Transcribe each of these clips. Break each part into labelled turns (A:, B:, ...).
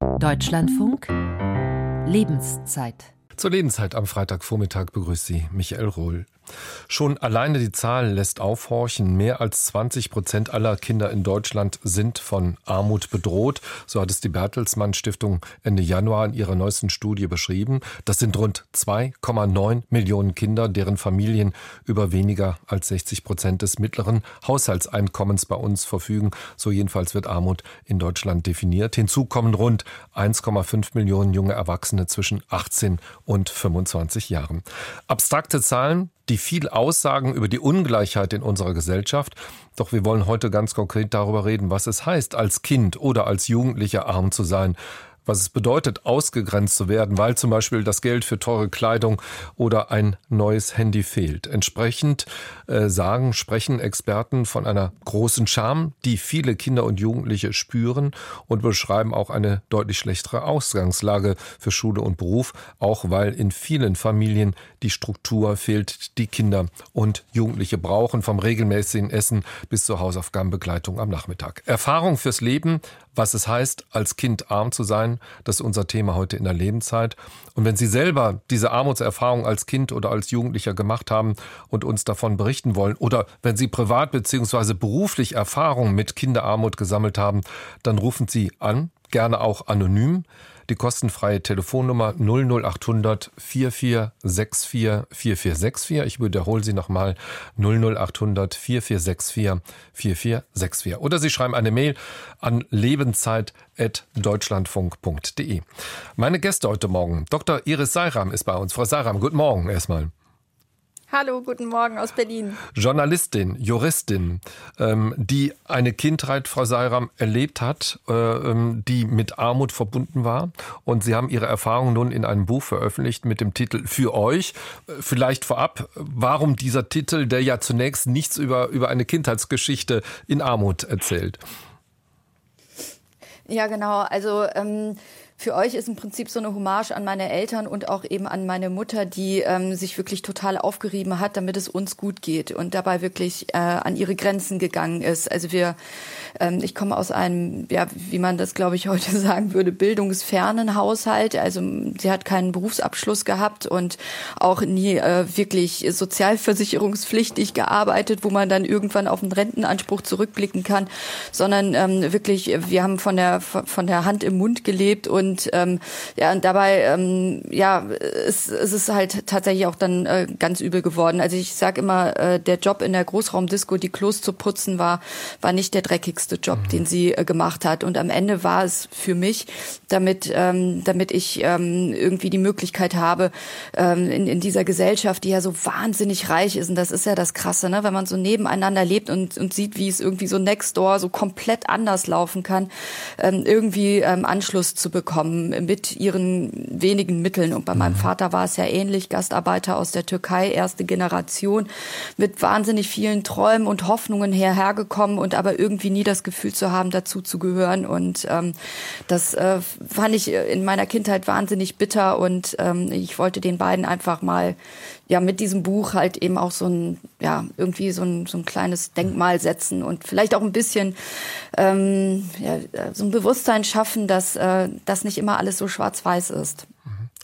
A: Deutschlandfunk Lebenszeit.
B: Zur Lebenszeit am Freitagvormittag begrüßt Sie Michael Rohl. Schon alleine die Zahl lässt aufhorchen. Mehr als 20 Prozent aller Kinder in Deutschland sind von Armut bedroht. So hat es die Bertelsmann Stiftung Ende Januar in ihrer neuesten Studie beschrieben. Das sind rund 2,9 Millionen Kinder, deren Familien über weniger als 60 Prozent des mittleren Haushaltseinkommens bei uns verfügen. So jedenfalls wird Armut in Deutschland definiert. Hinzu kommen rund 1,5 Millionen junge Erwachsene zwischen 18 und 25 Jahren. Abstrakte Zahlen, die viel aussagen über die Ungleichheit in unserer Gesellschaft. Doch wir wollen heute ganz konkret darüber reden, was es heißt, als Kind oder als Jugendlicher arm zu sein was es bedeutet, ausgegrenzt zu werden, weil zum Beispiel das Geld für teure Kleidung oder ein neues Handy fehlt. Entsprechend äh, sagen, sprechen Experten von einer großen Scham, die viele Kinder und Jugendliche spüren und beschreiben auch eine deutlich schlechtere Ausgangslage für Schule und Beruf, auch weil in vielen Familien die Struktur fehlt, die Kinder und Jugendliche brauchen, vom regelmäßigen Essen bis zur Hausaufgabenbegleitung am Nachmittag. Erfahrung fürs Leben, was es heißt, als Kind arm zu sein. Das ist unser Thema heute in der Lebenszeit. Und wenn Sie selber diese Armutserfahrung als Kind oder als Jugendlicher gemacht haben und uns davon berichten wollen, oder wenn Sie privat bzw. beruflich Erfahrungen mit Kinderarmut gesammelt haben, dann rufen Sie an, gerne auch anonym die kostenfreie Telefonnummer 00800 4464 4464. Ich wiederhole sie nochmal 00800 4464 4464. Oder Sie schreiben eine Mail an lebenszeit.deutschlandfunk.de. Meine Gäste heute Morgen, Dr. Iris Seiram ist bei uns. Frau Seiram, guten Morgen erstmal.
C: Hallo, guten Morgen aus Berlin.
B: Journalistin, Juristin, ähm, die eine Kindheit, Frau Seiram, erlebt hat, äh, ähm, die mit Armut verbunden war. Und Sie haben Ihre Erfahrungen nun in einem Buch veröffentlicht mit dem Titel Für euch. Äh, vielleicht vorab, warum dieser Titel, der ja zunächst nichts über, über eine Kindheitsgeschichte in Armut erzählt?
C: Ja, genau. Also ähm, für euch ist im Prinzip so eine Hommage an meine Eltern und auch eben an meine Mutter, die ähm, sich wirklich total aufgerieben hat, damit es uns gut geht und dabei wirklich äh, an ihre Grenzen gegangen ist. Also wir, ähm, ich komme aus einem, ja, wie man das glaube ich heute sagen würde, bildungsfernen Haushalt. Also sie hat keinen Berufsabschluss gehabt und auch nie äh, wirklich sozialversicherungspflichtig gearbeitet, wo man dann irgendwann auf einen Rentenanspruch zurückblicken kann, sondern ähm, wirklich, wir haben von der von der Hand im Mund gelebt und und ähm, ja, und dabei ähm, ja, es, es ist halt tatsächlich auch dann äh, ganz übel geworden. Also ich sage immer, äh, der Job in der Großraumdisco, die Klos zu putzen, war war nicht der dreckigste Job, mhm. den sie äh, gemacht hat. Und am Ende war es für mich, damit ähm, damit ich ähm, irgendwie die Möglichkeit habe ähm, in, in dieser Gesellschaft, die ja so wahnsinnig reich ist. Und das ist ja das Krasse, ne? wenn man so nebeneinander lebt und und sieht, wie es irgendwie so next door so komplett anders laufen kann, ähm, irgendwie ähm, Anschluss zu bekommen kommen mit ihren wenigen Mitteln. Und bei meinem mhm. Vater war es ja ähnlich, Gastarbeiter aus der Türkei, erste Generation, mit wahnsinnig vielen Träumen und Hoffnungen hierher gekommen und aber irgendwie nie das Gefühl zu haben, dazu zu gehören. Und ähm, das äh, fand ich in meiner Kindheit wahnsinnig bitter und ähm, ich wollte den beiden einfach mal ja mit diesem Buch halt eben auch so ein ja irgendwie so ein, so ein kleines Denkmal setzen und vielleicht auch ein bisschen ähm, ja, so ein Bewusstsein schaffen, dass äh, das nicht immer alles so schwarz-weiß ist.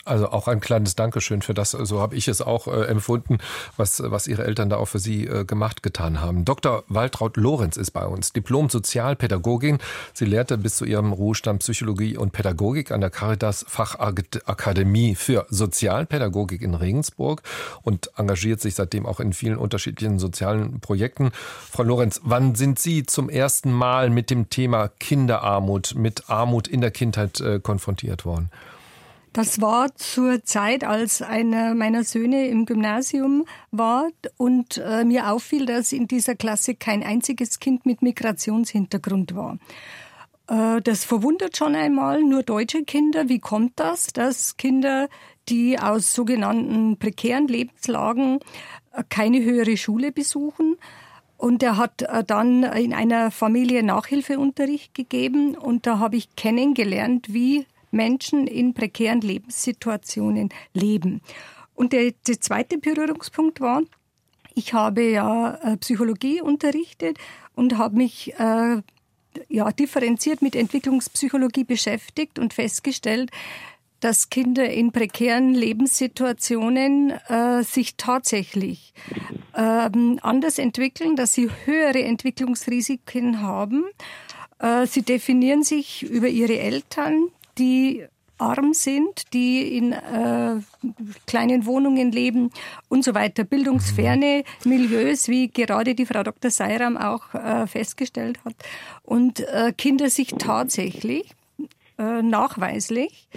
B: Also auch ein kleines Dankeschön für das, so habe ich es auch äh, empfunden, was, was Ihre Eltern da auch für Sie äh, gemacht, getan haben. Dr. Waltraud Lorenz ist bei uns, Diplom-Sozialpädagogin. Sie lehrte bis zu ihrem Ruhestand Psychologie und Pädagogik an der Caritas Fachakademie für Sozialpädagogik in Regensburg und engagiert sich seitdem auch in vielen unterschiedlichen sozialen Projekten. Frau Lorenz, wann sind Sie zum ersten Mal mit dem Thema Kinderarmut, mit Armut in der Kindheit äh, konfrontiert worden?
D: Das war zur Zeit, als einer meiner Söhne im Gymnasium war und äh, mir auffiel, dass in dieser Klasse kein einziges Kind mit Migrationshintergrund war. Äh, das verwundert schon einmal nur deutsche Kinder. Wie kommt das, dass Kinder, die aus sogenannten prekären Lebenslagen äh, keine höhere Schule besuchen, und er hat äh, dann in einer Familie Nachhilfeunterricht gegeben und da habe ich kennengelernt, wie Menschen in prekären Lebenssituationen leben. Und der, der zweite Berührungspunkt war, ich habe ja äh, Psychologie unterrichtet und habe mich äh, ja, differenziert mit Entwicklungspsychologie beschäftigt und festgestellt, dass Kinder in prekären Lebenssituationen äh, sich tatsächlich ähm, anders entwickeln, dass sie höhere Entwicklungsrisiken haben. Äh, sie definieren sich über ihre Eltern, die arm sind, die in äh, kleinen Wohnungen leben und so weiter. Bildungsferne Milieus, wie gerade die Frau Dr. Seiram auch äh, festgestellt hat. Und äh, Kinder sich tatsächlich äh, nachweislich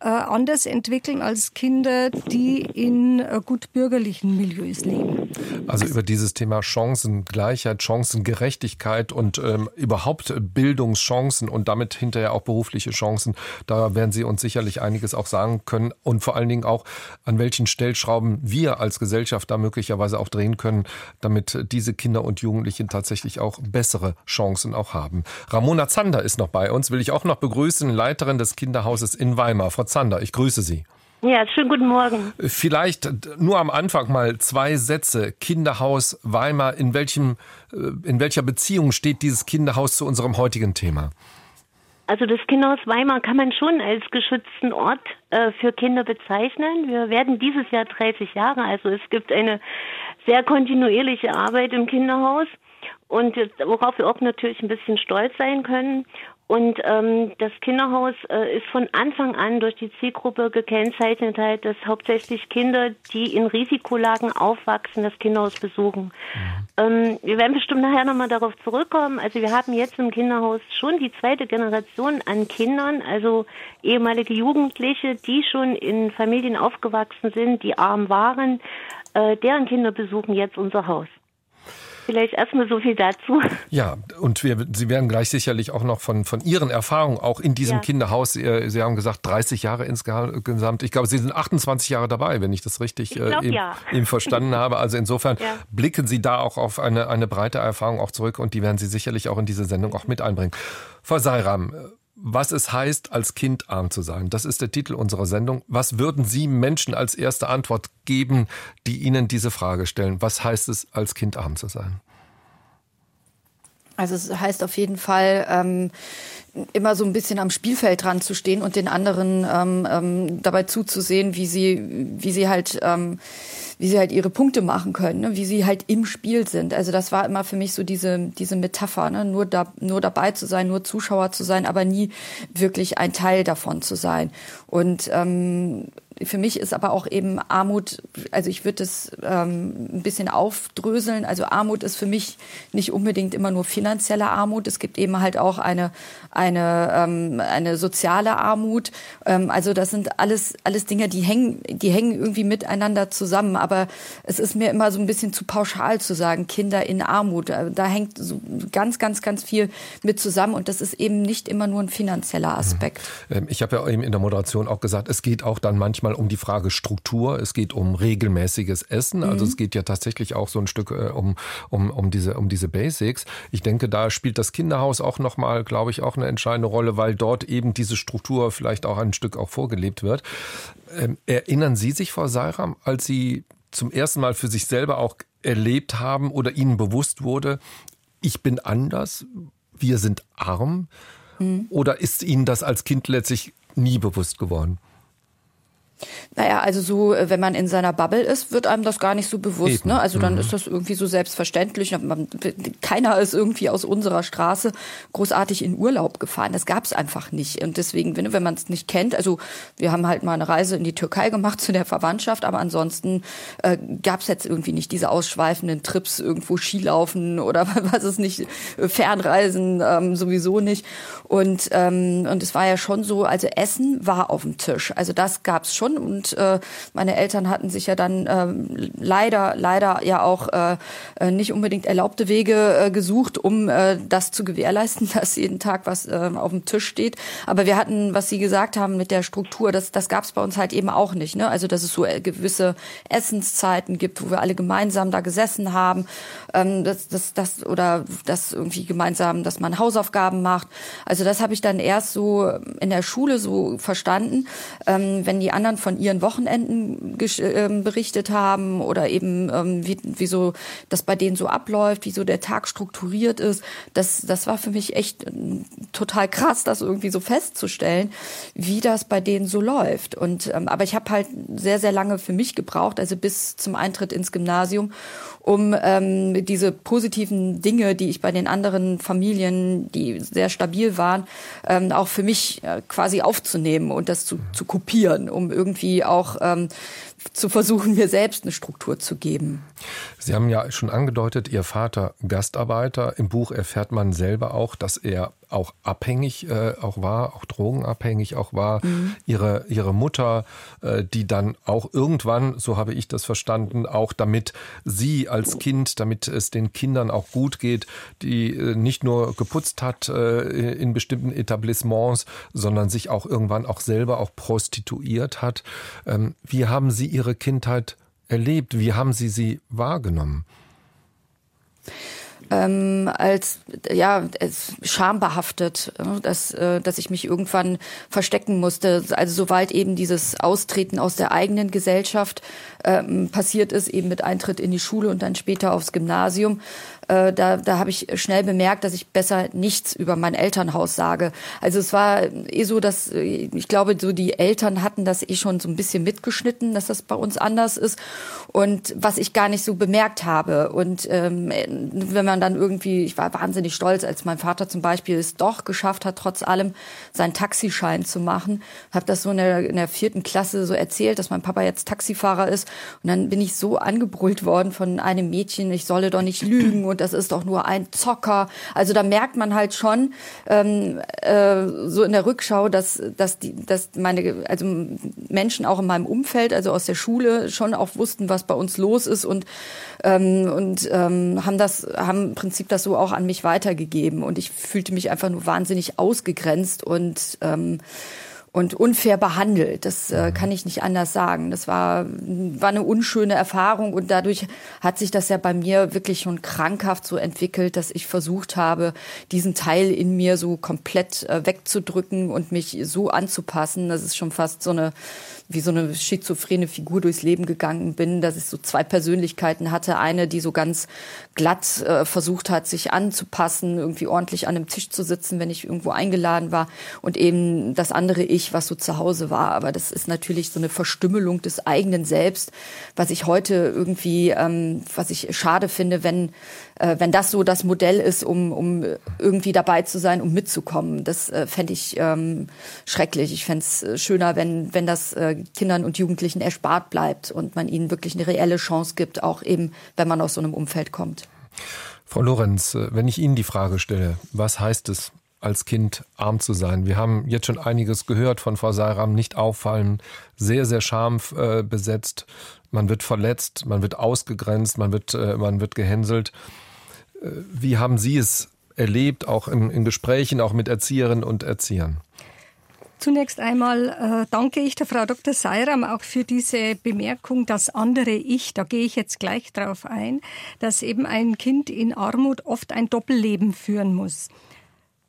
D: äh, anders entwickeln als Kinder, die in äh, gut bürgerlichen Milieus leben.
B: Also über dieses Thema Chancengleichheit, Chancengerechtigkeit und ähm, überhaupt Bildungschancen und damit hinterher auch berufliche Chancen, da werden Sie uns sicherlich einiges auch sagen können und vor allen Dingen auch, an welchen Stellschrauben wir als Gesellschaft da möglicherweise auch drehen können, damit diese Kinder und Jugendlichen tatsächlich auch bessere Chancen auch haben. Ramona Zander ist noch bei uns, will ich auch noch begrüßen Leiterin des Kinderhauses in Weimar. Frau Zander, ich grüße Sie.
E: Ja, schönen guten Morgen.
B: Vielleicht nur am Anfang mal zwei Sätze. Kinderhaus Weimar, in welchem, äh, in welcher Beziehung steht dieses Kinderhaus zu unserem heutigen Thema?
E: Also das Kinderhaus Weimar kann man schon als geschützten Ort äh, für Kinder bezeichnen. Wir werden dieses Jahr 30 Jahre, also es gibt eine sehr kontinuierliche Arbeit im Kinderhaus und worauf wir auch natürlich ein bisschen stolz sein können. Und ähm, das Kinderhaus äh, ist von Anfang an durch die Zielgruppe gekennzeichnet, halt, dass hauptsächlich Kinder, die in Risikolagen aufwachsen, das Kinderhaus besuchen. Mhm. Ähm, wir werden bestimmt nachher nochmal darauf zurückkommen. Also wir haben jetzt im Kinderhaus schon die zweite Generation an Kindern, also ehemalige Jugendliche, die schon in Familien aufgewachsen sind, die arm waren, äh, deren Kinder besuchen jetzt unser Haus. Vielleicht erstmal so viel dazu.
B: Ja, und wir, Sie werden gleich sicherlich auch noch von, von Ihren Erfahrungen auch in diesem ja. Kinderhaus, Sie, Sie, haben gesagt 30 Jahre insgesamt. Ich glaube, Sie sind 28 Jahre dabei, wenn ich das richtig ich glaub, äh, eben, ja. eben, verstanden habe. Also insofern ja. blicken Sie da auch auf eine, eine breite Erfahrung auch zurück und die werden Sie sicherlich auch in diese Sendung auch mit einbringen. Frau Seiram, was es heißt, als Kind arm zu sein. Das ist der Titel unserer Sendung. Was würden Sie Menschen als erste Antwort geben, die Ihnen diese Frage stellen? Was heißt es, als Kind arm zu sein?
C: Also es heißt auf jeden Fall, ähm, immer so ein bisschen am Spielfeld dran zu stehen und den anderen ähm, ähm, dabei zuzusehen, wie sie, wie sie halt ähm, wie sie halt ihre Punkte machen können, ne? wie sie halt im Spiel sind. Also das war immer für mich so diese, diese Metapher, ne? nur, da, nur dabei zu sein, nur Zuschauer zu sein, aber nie wirklich ein Teil davon zu sein. Und ähm, für mich ist aber auch eben Armut, also ich würde es ähm, ein bisschen aufdröseln. Also Armut ist für mich nicht unbedingt immer nur finanzielle Armut. Es gibt eben halt auch eine, eine, ähm, eine soziale Armut. Ähm, also das sind alles, alles Dinge, die hängen, die hängen irgendwie miteinander zusammen. Aber es ist mir immer so ein bisschen zu pauschal zu sagen, Kinder in Armut. Äh, da hängt so ganz, ganz, ganz viel mit zusammen. Und das ist eben nicht immer nur ein finanzieller Aspekt.
B: Ähm, ich habe ja eben in der Moderation auch gesagt, es geht auch dann manchmal um die Frage Struktur, es geht um regelmäßiges Essen, also mhm. es geht ja tatsächlich auch so ein Stück äh, um, um, um, diese, um diese Basics. Ich denke, da spielt das Kinderhaus auch nochmal, glaube ich, auch eine entscheidende Rolle, weil dort eben diese Struktur vielleicht auch ein Stück auch vorgelebt wird. Ähm, erinnern Sie sich, Frau Seiram, als Sie zum ersten Mal für sich selber auch erlebt haben oder Ihnen bewusst wurde, ich bin anders, wir sind arm? Mhm. Oder ist Ihnen das als Kind letztlich nie bewusst geworden?
C: Naja, also so, äh, wenn man in seiner Bubble ist, wird einem das gar nicht so bewusst. Ne? Also dann mhm. ist das irgendwie so selbstverständlich. Man, keiner ist irgendwie aus unserer Straße großartig in Urlaub gefahren. Das gab es einfach nicht. Und deswegen, wenn, wenn man es nicht kennt, also wir haben halt mal eine Reise in die Türkei gemacht zu der Verwandtschaft, aber ansonsten äh, gab es jetzt irgendwie nicht diese ausschweifenden Trips, irgendwo Skilaufen oder was ist nicht, Fernreisen ähm, sowieso nicht. Und, ähm, und es war ja schon so, also Essen war auf dem Tisch. Also das gab es schon. Und äh, meine Eltern hatten sich ja dann äh, leider, leider ja auch äh, äh, nicht unbedingt erlaubte Wege äh, gesucht, um äh, das zu gewährleisten, dass jeden Tag was äh, auf dem Tisch steht. Aber wir hatten, was Sie gesagt haben mit der Struktur, das, das gab es bei uns halt eben auch nicht. Ne? Also dass es so äh, gewisse Essenszeiten gibt, wo wir alle gemeinsam da gesessen haben, ähm, das, das, das oder das irgendwie gemeinsam, dass man Hausaufgaben macht. Also das habe ich dann erst so in der Schule so verstanden, ähm, wenn die anderen von ihren Wochenenden äh, berichtet haben oder eben ähm, wie, wie so das bei denen so abläuft, wie so der Tag strukturiert ist. Das, das war für mich echt äh, total krass, das irgendwie so festzustellen, wie das bei denen so läuft. Und ähm, aber ich habe halt sehr, sehr lange für mich gebraucht, also bis zum Eintritt ins Gymnasium, um ähm, diese positiven Dinge, die ich bei den anderen Familien, die sehr stabil waren, ähm, auch für mich äh, quasi aufzunehmen und das zu, zu kopieren, um irgendwie auch ähm, zu versuchen, mir selbst eine Struktur zu geben.
B: Sie haben ja schon angedeutet, Ihr Vater Gastarbeiter. Im Buch erfährt man selber auch, dass er auch abhängig äh, auch war, auch drogenabhängig auch war. Mhm. Ihre, ihre Mutter, äh, die dann auch irgendwann, so habe ich das verstanden, auch damit sie als Kind, damit es den Kindern auch gut geht, die äh, nicht nur geputzt hat äh, in bestimmten Etablissements, sondern sich auch irgendwann auch selber auch prostituiert hat. Ähm, wie haben Sie Ihre Kindheit erlebt? Wie haben Sie sie wahrgenommen?
C: ähm, als ja schambehaftet, dass, äh, dass ich mich irgendwann verstecken musste. Also soweit eben dieses Austreten aus der eigenen Gesellschaft ähm, passiert ist, eben mit Eintritt in die Schule und dann später aufs Gymnasium, äh, da, da habe ich schnell bemerkt, dass ich besser nichts über mein Elternhaus sage. Also es war eh so, dass äh, ich glaube, so die Eltern hatten das eh schon so ein bisschen mitgeschnitten, dass das bei uns anders ist und was ich gar nicht so bemerkt habe. Und ähm, wenn man dann irgendwie, ich war wahnsinnig stolz, als mein Vater zum Beispiel es doch geschafft hat, trotz allem seinen Taxischein zu machen, habe das so in der, in der vierten Klasse so erzählt, dass mein Papa jetzt Taxifahrer ist und dann bin ich so angebrüllt worden von einem Mädchen, ich solle doch nicht lügen und das ist doch nur ein Zocker. Also da merkt man halt schon ähm, äh, so in der Rückschau, dass, dass, die, dass meine, also Menschen auch in meinem Umfeld, also aus der Schule, schon auch wussten, was bei uns los ist und, ähm, und ähm, haben das, haben im Prinzip das so auch an mich weitergegeben. Und ich fühlte mich einfach nur wahnsinnig ausgegrenzt und ähm, und unfair behandelt. Das äh, mhm. kann ich nicht anders sagen. Das war, war eine unschöne Erfahrung und dadurch hat sich das ja bei mir wirklich schon krankhaft so entwickelt, dass ich versucht habe, diesen Teil in mir so komplett äh, wegzudrücken und mich so anzupassen. Das ist schon fast so eine wie so eine schizophrene Figur durchs Leben gegangen bin, dass ich so zwei Persönlichkeiten hatte. Eine, die so ganz glatt äh, versucht hat, sich anzupassen, irgendwie ordentlich an einem Tisch zu sitzen, wenn ich irgendwo eingeladen war. Und eben das andere Ich, was so zu Hause war. Aber das ist natürlich so eine Verstümmelung des eigenen Selbst, was ich heute irgendwie, ähm, was ich schade finde, wenn äh, wenn das so das Modell ist, um, um irgendwie dabei zu sein, um mitzukommen. Das äh, fände ich ähm, schrecklich. Ich fände es äh, schöner, wenn, wenn das äh, Kindern und Jugendlichen erspart bleibt und man ihnen wirklich eine reelle Chance gibt, auch eben, wenn man aus so einem Umfeld kommt.
B: Frau Lorenz, äh, wenn ich Ihnen die Frage stelle, was heißt es, als Kind arm zu sein. Wir haben jetzt schon einiges gehört von Frau Seiram, nicht auffallen, sehr, sehr schambesetzt. Man wird verletzt, man wird ausgegrenzt, man wird, man wird gehänselt. Wie haben Sie es erlebt, auch in, in Gesprächen, auch mit Erzieherinnen und Erziehern?
D: Zunächst einmal äh, danke ich der Frau Dr. Seiram auch für diese Bemerkung, das andere Ich, da gehe ich jetzt gleich drauf ein, dass eben ein Kind in Armut oft ein Doppelleben führen muss.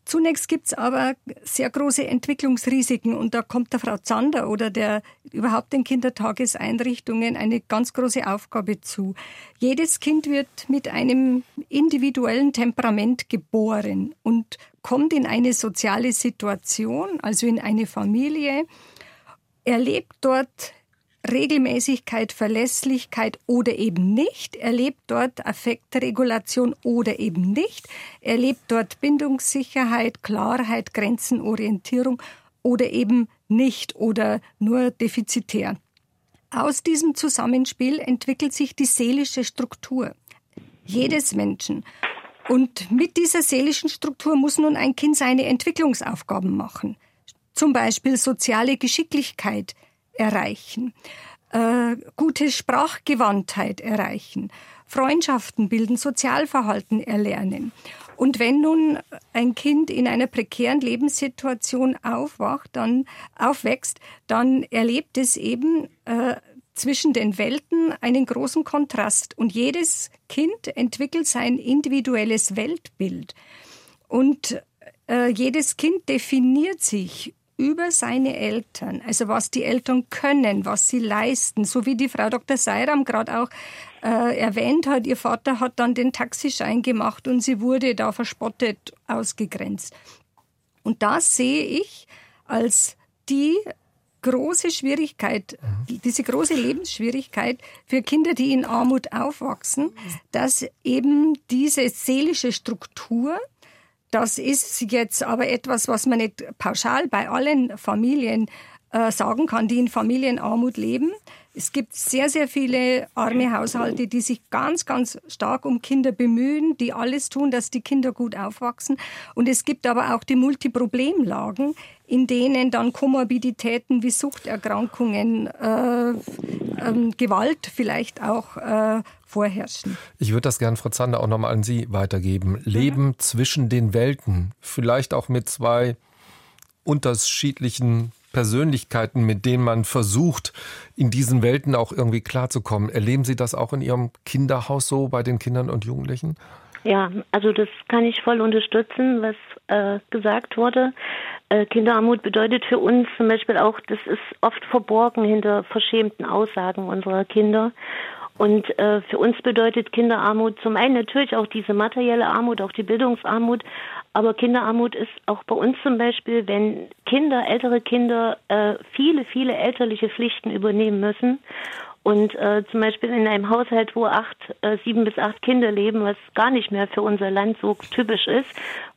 D: Zunächst gibt's aber sehr große Entwicklungsrisiken und da kommt der Frau Zander oder der überhaupt den Kindertageseinrichtungen eine ganz große Aufgabe zu. Jedes Kind wird mit einem individuellen Temperament geboren und kommt in eine soziale Situation, also in eine Familie, erlebt dort Regelmäßigkeit, Verlässlichkeit oder eben nicht. Er lebt dort Affektregulation oder eben nicht. Er lebt dort Bindungssicherheit, Klarheit, Grenzenorientierung oder eben nicht oder nur defizitär. Aus diesem Zusammenspiel entwickelt sich die seelische Struktur jedes Menschen. Und mit dieser seelischen Struktur muss nun ein Kind seine Entwicklungsaufgaben machen. Zum Beispiel soziale Geschicklichkeit, erreichen, äh, gute Sprachgewandtheit erreichen, Freundschaften bilden, Sozialverhalten erlernen. Und wenn nun ein Kind in einer prekären Lebenssituation aufwacht, dann aufwächst, dann erlebt es eben äh, zwischen den Welten einen großen Kontrast. Und jedes Kind entwickelt sein individuelles Weltbild. Und äh, jedes Kind definiert sich über seine Eltern, also was die Eltern können, was sie leisten, so wie die Frau Dr. Seiram gerade auch äh, erwähnt hat, ihr Vater hat dann den Taxischein gemacht und sie wurde da verspottet, ausgegrenzt. Und das sehe ich als die große Schwierigkeit, diese große Lebensschwierigkeit für Kinder, die in Armut aufwachsen, dass eben diese seelische Struktur, das ist jetzt aber etwas, was man nicht pauschal bei allen Familien äh, sagen kann, die in Familienarmut leben. Es gibt sehr, sehr viele arme Haushalte, die sich ganz, ganz stark um Kinder bemühen, die alles tun, dass die Kinder gut aufwachsen. Und es gibt aber auch die Multiproblemlagen, in denen dann Komorbiditäten wie Suchterkrankungen, äh, äh, Gewalt vielleicht auch äh, vorherrschen.
B: Ich würde das gerne, Frau Zander, auch nochmal an Sie weitergeben. Leben mhm. zwischen den Welten, vielleicht auch mit zwei unterschiedlichen Persönlichkeiten, mit denen man versucht, in diesen Welten auch irgendwie klarzukommen. Erleben Sie das auch in Ihrem Kinderhaus so bei den Kindern und Jugendlichen?
E: Ja, also das kann ich voll unterstützen, was äh, gesagt wurde. Äh, Kinderarmut bedeutet für uns zum Beispiel auch, das ist oft verborgen hinter verschämten Aussagen unserer Kinder. Und äh, für uns bedeutet Kinderarmut zum einen natürlich auch diese materielle Armut, auch die Bildungsarmut, aber Kinderarmut ist auch bei uns zum Beispiel, wenn Kinder, ältere Kinder äh, viele, viele elterliche Pflichten übernehmen müssen und äh, zum Beispiel in einem Haushalt, wo acht, äh, sieben bis acht Kinder leben, was gar nicht mehr für unser Land so typisch ist,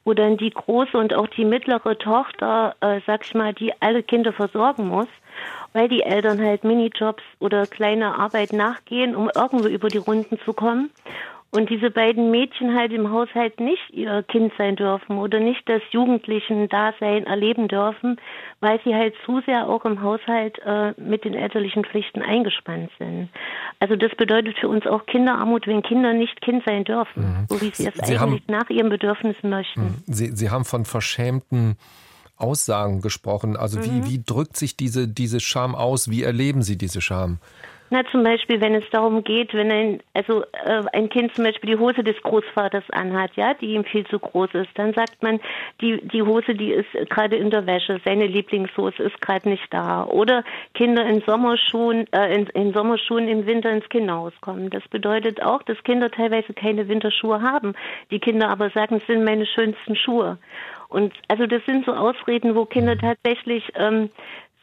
E: wo dann die große und auch die mittlere Tochter, äh, sag ich mal, die alle Kinder versorgen muss, weil die Eltern halt Minijobs oder kleine Arbeit nachgehen, um irgendwo über die Runden zu kommen. Und diese beiden Mädchen halt im Haushalt nicht ihr Kind sein dürfen oder nicht das jugendlichen Dasein erleben dürfen, weil sie halt zu sehr auch im Haushalt äh, mit den elterlichen Pflichten eingespannt sind. Also das bedeutet für uns auch Kinderarmut, wenn Kinder nicht Kind sein dürfen, mhm. so wie sie es sie eigentlich haben, nach ihren Bedürfnissen möchten. Mhm.
B: Sie, sie haben von verschämten Aussagen gesprochen. Also mhm. wie, wie drückt sich diese, diese Scham aus? Wie erleben Sie diese Scham?
E: Na, zum Beispiel, wenn es darum geht, wenn ein, also äh, ein Kind zum Beispiel die Hose des Großvaters anhat, ja, die ihm viel zu groß ist, dann sagt man, die, die Hose, die ist gerade in der Wäsche, seine Lieblingshose ist gerade nicht da. Oder Kinder in Sommerschuhen, äh, in, in Sommerschuhen im Winter ins Kinderhaus kommen. Das bedeutet auch, dass Kinder teilweise keine Winterschuhe haben. Die Kinder aber sagen, es sind meine schönsten Schuhe. Und also das sind so Ausreden, wo Kinder tatsächlich ähm,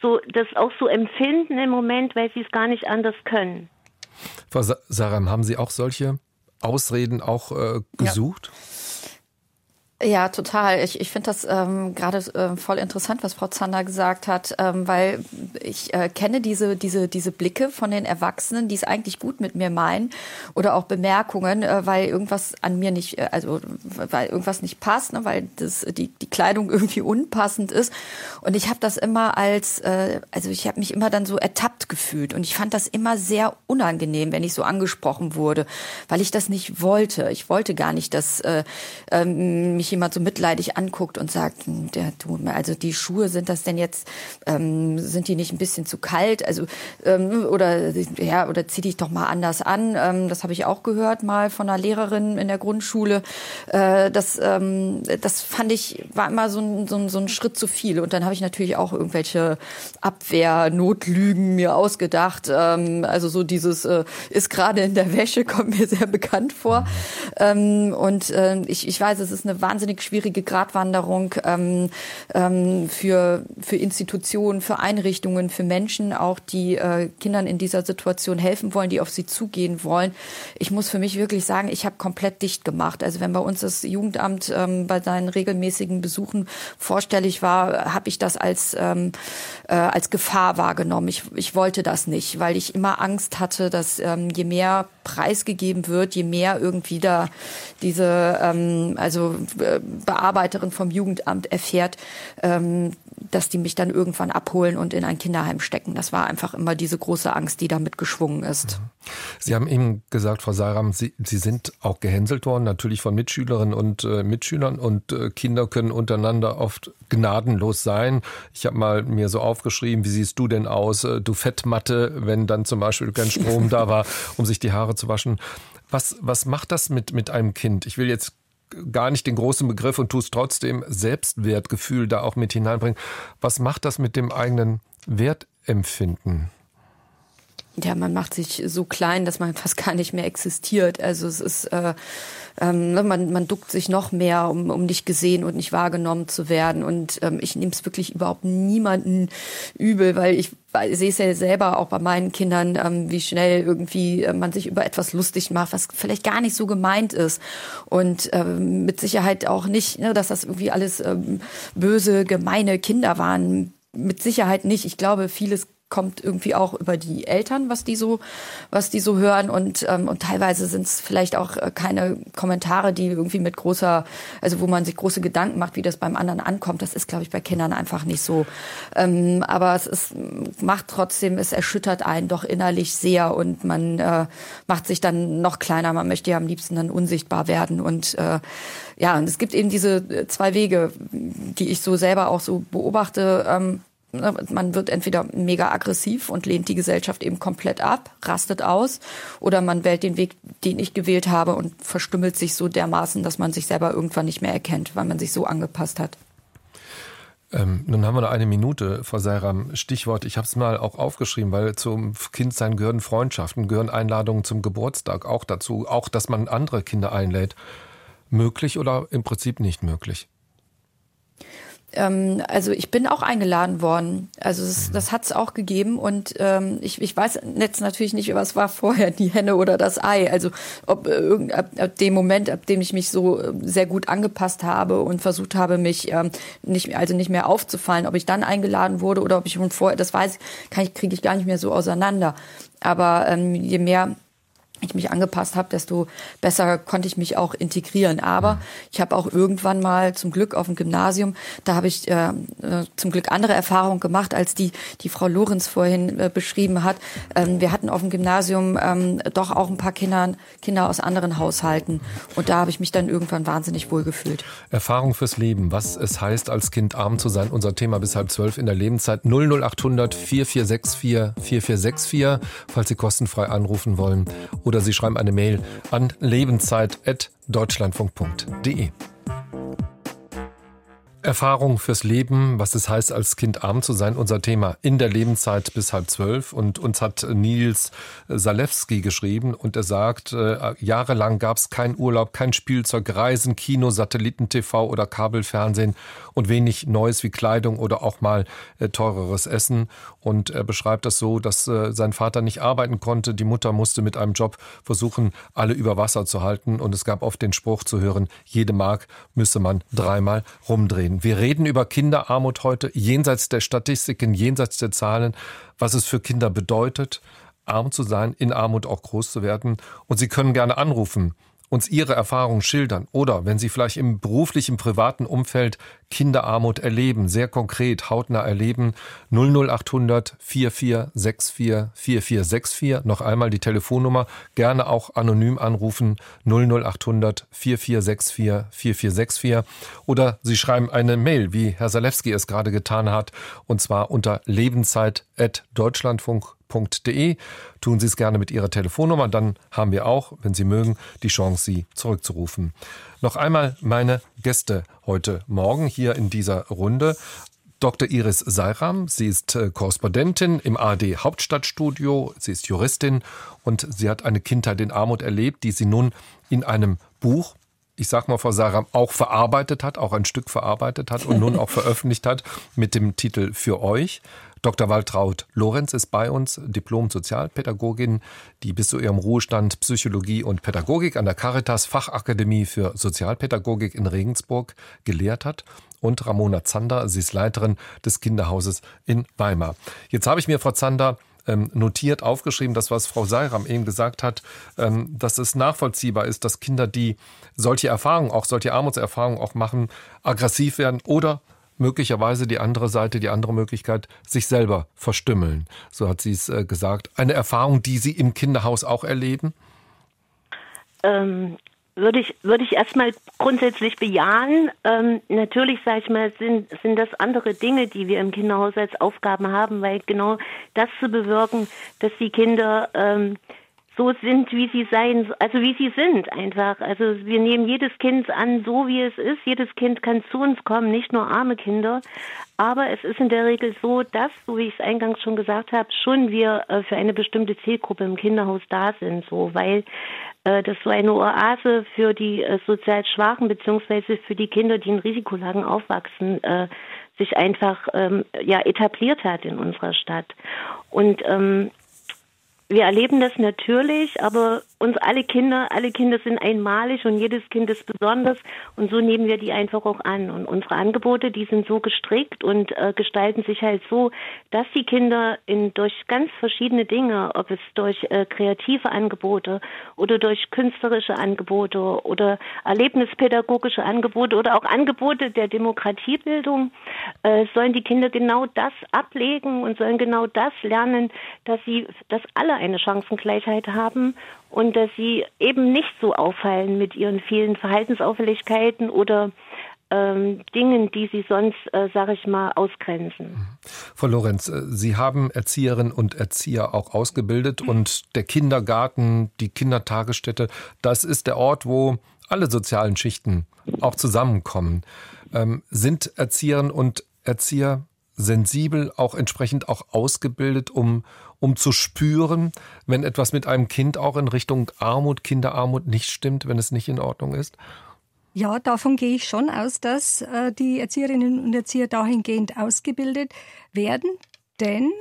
E: so das auch so empfinden im Moment, weil sie es gar nicht anders können.
B: Frau Saram, haben Sie auch solche Ausreden auch äh, gesucht? Ja.
C: Ja, total. Ich, ich finde das ähm, gerade äh, voll interessant, was Frau Zander gesagt hat, ähm, weil ich äh, kenne diese, diese, diese Blicke von den Erwachsenen, die es eigentlich gut mit mir meinen oder auch Bemerkungen, äh, weil irgendwas an mir nicht, äh, also weil irgendwas nicht passt, ne, weil das, die, die Kleidung irgendwie unpassend ist. Und ich habe das immer als, äh, also ich habe mich immer dann so ertappt gefühlt und ich fand das immer sehr unangenehm, wenn ich so angesprochen wurde, weil ich das nicht wollte. Ich wollte gar nicht, dass äh, äh, mich mich jemand so mitleidig anguckt und sagt, hm, der, du, also die Schuhe, sind das denn jetzt, ähm, sind die nicht ein bisschen zu kalt? Also, ähm, oder, ja, oder zieh dich doch mal anders an. Ähm, das habe ich auch gehört mal von einer Lehrerin in der Grundschule. Äh, das, ähm, das fand ich, war immer so ein, so ein, so ein Schritt zu viel. Und dann habe ich natürlich auch irgendwelche Abwehr-Notlügen mir ausgedacht. Ähm, also so dieses äh, ist gerade in der Wäsche, kommt mir sehr bekannt vor. Ähm, und äh, ich, ich weiß, es ist eine wahnsinnig wahnsinnig schwierige Gratwanderung ähm, ähm, für, für Institutionen, für Einrichtungen, für Menschen, auch die äh, Kindern in dieser Situation helfen wollen, die auf sie zugehen wollen. Ich muss für mich wirklich sagen, ich habe komplett dicht gemacht. Also wenn bei uns das Jugendamt ähm, bei seinen regelmäßigen Besuchen vorstellig war, habe ich das als, ähm, äh, als Gefahr wahrgenommen. Ich, ich wollte das nicht, weil ich immer Angst hatte, dass ähm, je mehr preisgegeben wird, je mehr irgendwie da diese, ähm, also Bearbeiterin vom Jugendamt erfährt, ähm, dass die mich dann irgendwann abholen und in ein Kinderheim stecken. Das war einfach immer diese große Angst, die da mitgeschwungen ist.
B: Sie haben eben gesagt, Frau Saram, Sie, Sie sind auch gehänselt worden, natürlich von Mitschülerinnen und äh, Mitschülern und äh, Kinder können untereinander oft gnadenlos sein. Ich habe mal mir so aufgeschrieben, wie siehst du denn aus, äh, du Fettmatte, wenn dann zum Beispiel kein Strom da war, um sich die Haare zu waschen. Was, was macht das mit, mit einem Kind? Ich will jetzt gar nicht den großen Begriff und tust trotzdem Selbstwertgefühl da auch mit hineinbringen. Was macht das mit dem eigenen Wertempfinden?
C: ja, man macht sich so klein, dass man fast gar nicht mehr existiert. Also es ist, äh, ähm, ne, man, man duckt sich noch mehr, um, um nicht gesehen und nicht wahrgenommen zu werden. Und ähm, ich nehme es wirklich überhaupt niemanden übel, weil ich sehe es ja selber auch bei meinen Kindern, ähm, wie schnell irgendwie äh, man sich über etwas lustig macht, was vielleicht gar nicht so gemeint ist. Und ähm, mit Sicherheit auch nicht, ne, dass das irgendwie alles ähm, böse, gemeine Kinder waren. Mit Sicherheit nicht. Ich glaube, vieles kommt irgendwie auch über die Eltern, was die so, was die so hören und ähm, und teilweise sind es vielleicht auch äh, keine Kommentare, die irgendwie mit großer, also wo man sich große Gedanken macht, wie das beim anderen ankommt. Das ist, glaube ich, bei Kindern einfach nicht so. Ähm, aber es ist, macht trotzdem, es erschüttert einen doch innerlich sehr und man äh, macht sich dann noch kleiner. Man möchte ja am liebsten dann unsichtbar werden und äh, ja, und es gibt eben diese äh, zwei Wege, die ich so selber auch so beobachte. Ähm, man wird entweder mega aggressiv und lehnt die Gesellschaft eben komplett ab, rastet aus, oder man wählt den Weg, den ich gewählt habe und verstümmelt sich so dermaßen, dass man sich selber irgendwann nicht mehr erkennt, weil man sich so angepasst hat.
B: Ähm, nun haben wir noch eine Minute, Frau Seiram. Stichwort, ich habe es mal auch aufgeschrieben, weil zum Kindsein gehören Freundschaften, gehören Einladungen zum Geburtstag auch dazu, auch dass man andere Kinder einlädt. Möglich oder im Prinzip nicht möglich?
C: Ähm, also ich bin auch eingeladen worden. Also das, mhm. das hat es auch gegeben und ähm, ich, ich weiß jetzt natürlich nicht, was war vorher, die Henne oder das Ei. Also ob äh, ab, ab dem Moment, ab dem ich mich so äh, sehr gut angepasst habe und versucht habe, mich ähm, nicht also nicht mehr aufzufallen, ob ich dann eingeladen wurde oder ob ich schon vorher, das weiß kann ich, kriege ich gar nicht mehr so auseinander. Aber ähm, je mehr ich mich angepasst habe, desto besser konnte ich mich auch integrieren. Aber mhm. ich habe auch irgendwann mal zum Glück auf dem Gymnasium, da habe ich äh, äh, zum Glück andere Erfahrungen gemacht, als die, die Frau Lorenz vorhin äh, beschrieben hat. Ähm, wir hatten auf dem Gymnasium ähm, doch auch ein paar Kinder, Kinder aus anderen Haushalten. Und da habe ich mich dann irgendwann wahnsinnig wohl gefühlt.
B: Erfahrung fürs Leben, was es heißt, als Kind arm zu sein. Unser Thema bis halb zwölf in der Lebenszeit 00800 4464 4464, falls Sie kostenfrei anrufen wollen oder Sie schreiben eine Mail an lebenszeit.deutschlandfunk.de. Erfahrung fürs Leben, was es heißt, als Kind arm zu sein, unser Thema in der Lebenszeit bis halb zwölf. Und uns hat Nils Salewski geschrieben und er sagt, äh, jahrelang gab es kein Urlaub, kein Spielzeug, Reisen, Kino, Satelliten-TV oder Kabelfernsehen und wenig Neues wie Kleidung oder auch mal äh, teureres Essen. Und er beschreibt das so, dass äh, sein Vater nicht arbeiten konnte. Die Mutter musste mit einem Job versuchen, alle über Wasser zu halten. Und es gab oft den Spruch zu hören, jede Mark müsse man dreimal rumdrehen. Wir reden über Kinderarmut heute, jenseits der Statistiken, jenseits der Zahlen, was es für Kinder bedeutet, arm zu sein, in Armut auch groß zu werden. Und Sie können gerne anrufen uns Ihre Erfahrungen schildern oder wenn Sie vielleicht im beruflichen, privaten Umfeld Kinderarmut erleben, sehr konkret, hautnah erleben, 00800 4464 4464, noch einmal die Telefonnummer, gerne auch anonym anrufen, 00800 4464 4464 oder Sie schreiben eine Mail, wie Herr Salewski es gerade getan hat, und zwar unter lebenszeit.deutschlandfunk www.ftf.de. Tun Sie es gerne mit Ihrer Telefonnummer, dann haben wir auch, wenn Sie mögen, die Chance, Sie zurückzurufen. Noch einmal meine Gäste heute Morgen hier in dieser Runde. Dr. Iris Seiram. Sie ist äh, Korrespondentin im AD Hauptstadtstudio. Sie ist Juristin und sie hat eine Kindheit in Armut erlebt, die sie nun in einem Buch ich sag mal, Frau Saram auch verarbeitet hat, auch ein Stück verarbeitet hat und nun auch veröffentlicht hat mit dem Titel Für euch. Dr. Waltraud Lorenz ist bei uns, Diplom-Sozialpädagogin, die bis zu ihrem Ruhestand Psychologie und Pädagogik an der Caritas Fachakademie für Sozialpädagogik in Regensburg gelehrt hat. Und Ramona Zander, sie ist Leiterin des Kinderhauses in Weimar. Jetzt habe ich mir, Frau Zander, ähm, notiert, aufgeschrieben, das, was Frau Seiram eben gesagt hat, ähm, dass es nachvollziehbar ist, dass Kinder, die solche Erfahrungen, auch solche Armutserfahrungen auch machen, aggressiv werden oder möglicherweise die andere Seite, die andere Möglichkeit, sich selber verstümmeln. So hat sie es äh, gesagt. Eine Erfahrung, die Sie im Kinderhaus auch erleben?
E: Ähm, würde ich, würde ich erstmal grundsätzlich bejahen. Ähm, natürlich, sage ich mal, sind, sind das andere Dinge, die wir im Kinderhaus als Aufgaben haben, weil genau das zu bewirken, dass die Kinder ähm, so sind, wie sie sein, also wie sie sind einfach. Also wir nehmen jedes Kind an, so wie es ist. Jedes Kind kann zu uns kommen, nicht nur arme Kinder. Aber es ist in der Regel so, dass, so wie ich es eingangs schon gesagt habe, schon wir äh, für eine bestimmte Zielgruppe im Kinderhaus da sind, so, weil äh, das so eine Oase für die äh, sozial Schwachen beziehungsweise für die Kinder, die in Risikolagen aufwachsen, äh, sich einfach ähm, ja etabliert hat in unserer Stadt. Und ähm, wir erleben das natürlich, aber uns alle Kinder, alle Kinder sind einmalig und jedes Kind ist besonders und so nehmen wir die einfach auch an. Und unsere Angebote, die sind so gestrickt und äh, gestalten sich halt so, dass die Kinder in, durch ganz verschiedene Dinge, ob es durch äh, kreative Angebote oder durch künstlerische Angebote oder erlebnispädagogische Angebote oder auch Angebote der Demokratiebildung, äh, sollen die Kinder genau das ablegen und sollen genau das lernen, dass sie, dass alle eine Chancengleichheit haben und dass sie eben nicht so auffallen mit ihren vielen Verhaltensauffälligkeiten oder ähm, Dingen, die sie sonst, äh, sage ich mal, ausgrenzen. Mhm.
B: Frau Lorenz, äh, Sie haben Erzieherinnen und Erzieher auch ausgebildet und der Kindergarten, die Kindertagesstätte, das ist der Ort, wo alle sozialen Schichten auch zusammenkommen. Ähm, sind Erzieherinnen und Erzieher sensibel, auch entsprechend auch ausgebildet, um, um zu spüren, wenn etwas mit einem Kind auch in Richtung Armut, Kinderarmut nicht stimmt, wenn es nicht in Ordnung ist?
D: Ja, davon gehe ich schon aus, dass äh, die Erzieherinnen und Erzieher dahingehend ausgebildet werden, denn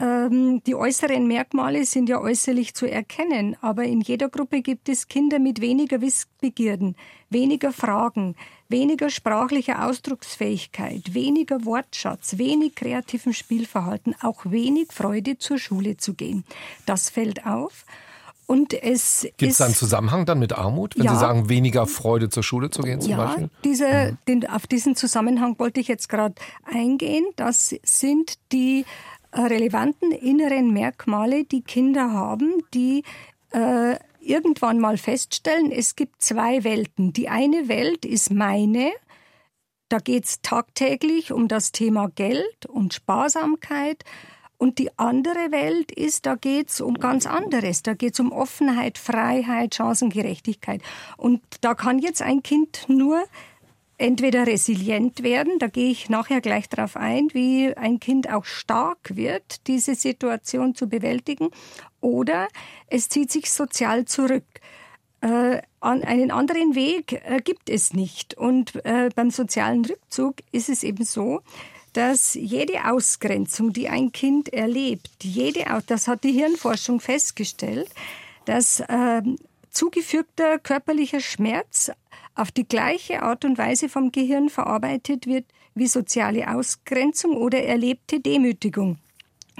D: ähm, die äußeren Merkmale sind ja äußerlich zu erkennen, aber in jeder Gruppe gibt es Kinder mit weniger Wissbegierden, weniger Fragen, weniger sprachlicher Ausdrucksfähigkeit, weniger Wortschatz, wenig kreativem Spielverhalten, auch wenig Freude zur Schule zu gehen. Das fällt auf. Und es
B: Gibt es einen Zusammenhang dann mit Armut, wenn ja, Sie sagen, weniger Freude zur Schule zu gehen zum
D: ja,
B: Beispiel?
D: Diese, mhm. den, auf diesen Zusammenhang wollte ich jetzt gerade eingehen. Das sind die äh, relevanten inneren Merkmale, die Kinder haben, die äh, irgendwann mal feststellen, es gibt zwei Welten. Die eine Welt ist meine, da geht es tagtäglich um das Thema Geld und Sparsamkeit. Und die andere Welt ist, da geht es um ganz anderes. Da geht es um Offenheit, Freiheit, Chancengerechtigkeit. Und da kann jetzt ein Kind nur entweder resilient werden, da gehe ich nachher gleich darauf ein, wie ein Kind auch stark wird, diese Situation zu bewältigen, oder es zieht sich sozial zurück. Äh, an einen anderen Weg äh, gibt es nicht. Und äh, beim sozialen Rückzug ist es eben so, dass jede Ausgrenzung, die ein Kind erlebt, jede, das hat die Hirnforschung festgestellt, dass äh, zugefügter körperlicher Schmerz auf die gleiche Art und Weise vom Gehirn verarbeitet wird wie soziale Ausgrenzung oder erlebte Demütigung.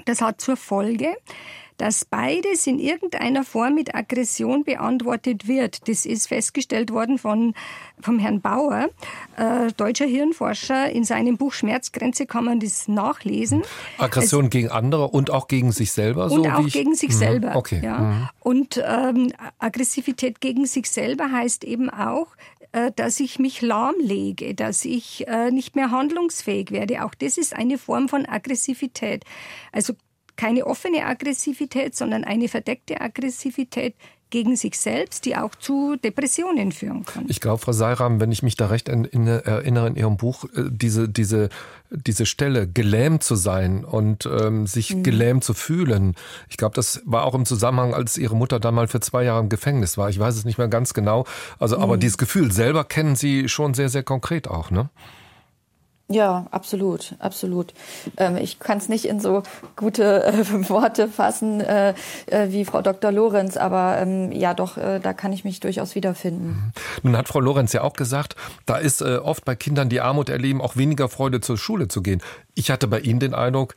D: Das hat zur Folge, dass beides in irgendeiner Form mit Aggression beantwortet wird. Das ist festgestellt worden von vom Herrn Bauer, äh, deutscher Hirnforscher. In seinem Buch Schmerzgrenze kann man das nachlesen.
B: Aggression es, gegen andere und auch gegen sich selber,
D: und so auch ich, gegen sich mh, selber.
B: Okay.
D: Ja. Mh. Und ähm, Aggressivität gegen sich selber heißt eben auch, dass ich mich lahmlege, dass ich äh, nicht mehr handlungsfähig werde. Auch das ist eine Form von Aggressivität. Also keine offene Aggressivität, sondern eine verdeckte Aggressivität gegen sich selbst, die auch zu Depressionen führen kann.
B: Ich glaube, Frau Seiram, wenn ich mich da recht erinnere in Ihrem Buch, äh, diese, diese, diese Stelle, gelähmt zu sein und ähm, sich mhm. gelähmt zu fühlen. Ich glaube, das war auch im Zusammenhang, als Ihre Mutter da mal für zwei Jahre im Gefängnis war. Ich weiß es nicht mehr ganz genau. Also, mhm. aber dieses Gefühl selber kennen Sie schon sehr, sehr konkret auch, ne?
C: Ja, absolut, absolut. Ähm, ich kann es nicht in so gute äh, Worte fassen äh, äh, wie Frau Dr. Lorenz, aber ähm, ja, doch, äh, da kann ich mich durchaus wiederfinden. Mhm.
B: Nun hat Frau Lorenz ja auch gesagt, da ist äh, oft bei Kindern, die Armut erleben, auch weniger Freude zur Schule zu gehen. Ich hatte bei Ihnen den Eindruck,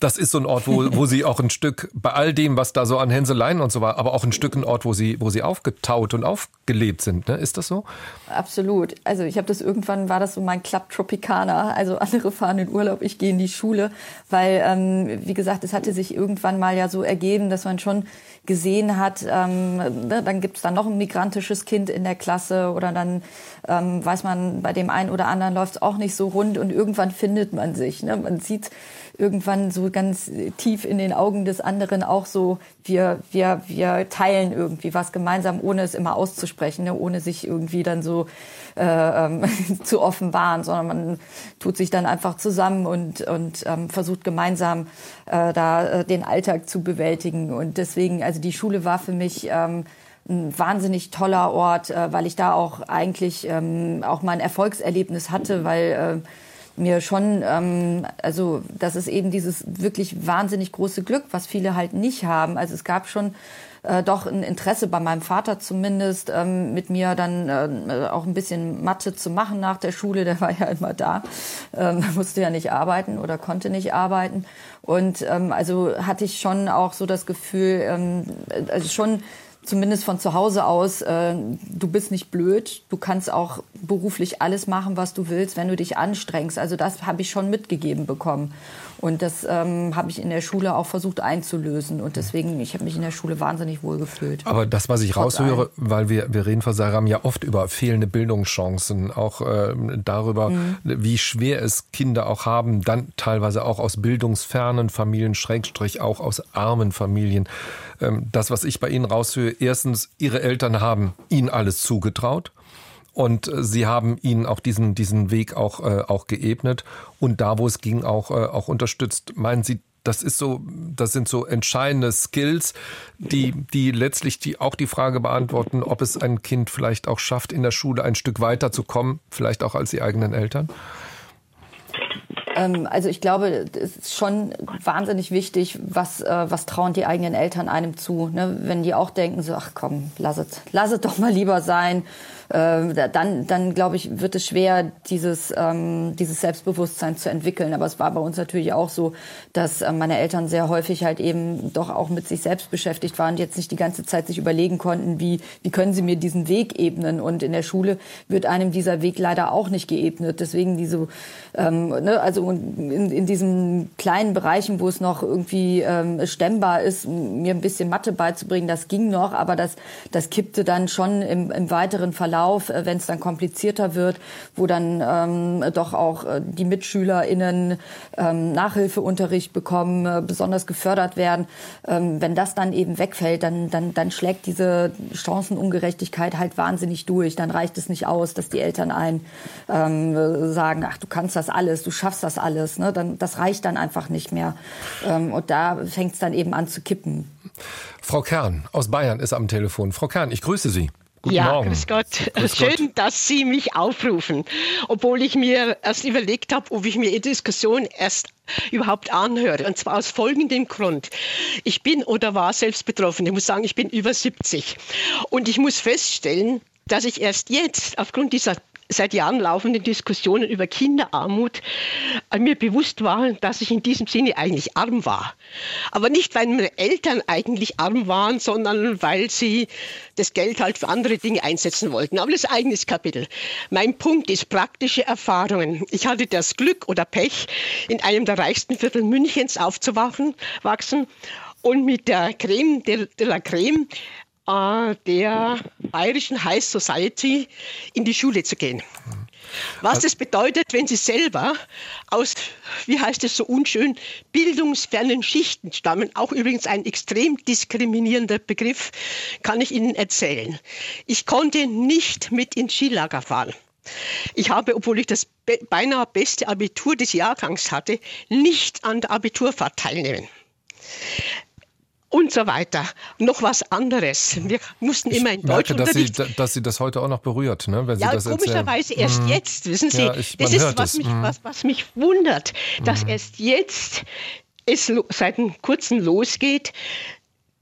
B: das ist so ein Ort, wo, wo sie auch ein Stück, bei all dem, was da so an Hänseleien und so war, aber auch ein Stück ein Ort, wo sie, wo sie aufgetaut und aufgelebt sind. Ne? Ist das so?
C: Absolut. Also ich habe das irgendwann, war das so mein Club Tropicana. Also andere fahren in Urlaub, ich gehe in die Schule. Weil, ähm, wie gesagt, es hatte sich irgendwann mal ja so ergeben, dass man schon gesehen hat, ähm, ne, dann gibt es dann noch ein migrantisches Kind in der Klasse oder dann ähm, weiß man, bei dem einen oder anderen läuft es auch nicht so rund und irgendwann findet man sich. Ne? Man sieht irgendwann so ganz tief in den Augen des anderen auch so, wir, wir, wir teilen irgendwie was gemeinsam, ohne es immer auszusprechen, ne? ohne sich irgendwie dann so äh, ähm, zu offenbaren, sondern man tut sich dann einfach zusammen und, und ähm, versucht gemeinsam äh, da äh, den Alltag zu bewältigen. Und deswegen, also die Schule war für mich ähm, ein wahnsinnig toller Ort, äh, weil ich da auch eigentlich ähm, auch mal ein Erfolgserlebnis hatte, weil äh, mir schon, ähm, also das ist eben dieses wirklich wahnsinnig große Glück, was viele halt nicht haben. Also es gab schon äh, doch ein Interesse bei meinem Vater zumindest, ähm, mit mir dann äh, auch ein bisschen Mathe zu machen nach der Schule. Der war ja immer da, ähm, musste ja nicht arbeiten oder konnte nicht arbeiten. Und ähm, also hatte ich schon auch so das Gefühl, ähm, also schon zumindest von zu Hause aus, äh, du bist nicht blöd, du kannst auch beruflich alles machen, was du willst, wenn du dich anstrengst. Also das habe ich schon mitgegeben bekommen. Und das ähm, habe ich in der Schule auch versucht einzulösen. Und deswegen, ich habe mich in der Schule wahnsinnig wohl gefühlt.
B: Aber das, was ich raushöre, weil wir, wir reden, Frau Saram, ja oft über fehlende Bildungschancen, auch äh, darüber, mhm. wie schwer es Kinder auch haben, dann teilweise auch aus bildungsfernen Familien, Schrägstrich auch aus armen Familien. Ähm, das, was ich bei Ihnen raushöre, erstens, Ihre Eltern haben Ihnen alles zugetraut und äh, sie haben ihnen auch diesen, diesen Weg auch, äh, auch geebnet und da, wo es ging, auch, äh, auch unterstützt. Meinen Sie, das ist so, das sind so entscheidende Skills, die, die letztlich die, auch die Frage beantworten, ob es ein Kind vielleicht auch schafft, in der Schule ein Stück weiter zu kommen, vielleicht auch als die eigenen Eltern?
C: Ähm, also ich glaube, es ist schon wahnsinnig wichtig, was, äh, was trauen die eigenen Eltern einem zu. Ne? Wenn die auch denken, so, ach komm, lass es, lass es doch mal lieber sein dann, dann glaube ich, wird es schwer, dieses, ähm, dieses Selbstbewusstsein zu entwickeln. Aber es war bei uns natürlich auch so, dass äh, meine Eltern sehr häufig halt eben doch auch mit sich selbst beschäftigt waren und jetzt nicht die ganze Zeit sich überlegen konnten, wie, wie können sie mir diesen Weg ebnen. Und in der Schule wird einem dieser Weg leider auch nicht geebnet. Deswegen diese, ähm, ne, also in, in diesen kleinen Bereichen, wo es noch irgendwie ähm, stemmbar ist, mir ein bisschen Mathe beizubringen, das ging noch, aber das, das kippte dann schon im, im weiteren Verlauf Verlauf, äh, wenn es dann komplizierter wird, wo dann ähm, doch auch äh, die MitschülerInnen ähm, Nachhilfeunterricht bekommen, äh, besonders gefördert werden. Ähm, wenn das dann eben wegfällt, dann, dann, dann schlägt diese Chancenungerechtigkeit halt wahnsinnig durch. Dann reicht es nicht aus, dass die Eltern ein ähm, sagen, ach, du kannst das alles, du schaffst das alles. Ne? Dann, das reicht dann einfach nicht mehr. Ähm, und da fängt es dann eben an zu kippen.
B: Frau Kern aus Bayern ist am Telefon. Frau Kern, ich grüße Sie.
F: Guten ja, Morgen. grüß Gott. Grüß Schön, Gott. dass Sie mich aufrufen, obwohl ich mir erst überlegt habe, ob ich mir die Diskussion erst überhaupt anhöre. Und zwar aus folgendem Grund. Ich bin oder war selbst betroffen. Ich muss sagen, ich bin über 70. Und ich muss feststellen, dass ich erst jetzt aufgrund dieser seit Jahren laufenden Diskussionen über Kinderarmut äh, mir bewusst war, dass ich in diesem Sinne eigentlich arm war. Aber nicht, weil meine Eltern eigentlich arm waren, sondern weil sie das Geld halt für andere Dinge einsetzen wollten. Aber das ist ein eigenes Kapitel. Mein Punkt ist praktische Erfahrungen. Ich hatte das Glück oder Pech, in einem der reichsten Viertel Münchens aufzuwachsen wachsen, und mit der Creme de la Creme äh, der bayerischen High Society in die Schule zu gehen. Was das bedeutet, wenn Sie selber aus, wie heißt es so unschön, bildungsfernen Schichten stammen, auch übrigens ein extrem diskriminierender Begriff, kann ich Ihnen erzählen. Ich konnte nicht mit ins Skilager fahren. Ich habe, obwohl ich das beinahe beste Abitur des Jahrgangs hatte, nicht an der Abiturfahrt teilnehmen und so weiter. Noch was anderes. Wir mussten immer in Deutsch
B: dass Sie, dass Sie das heute auch noch berührt, ne? Wenn Sie
F: ja,
B: das
F: komischerweise erzählen. erst hm. jetzt, wissen Sie. Ja, ich, das ist, was mich, hm. was, was mich wundert, dass hm. erst jetzt es seit einem kurzen losgeht,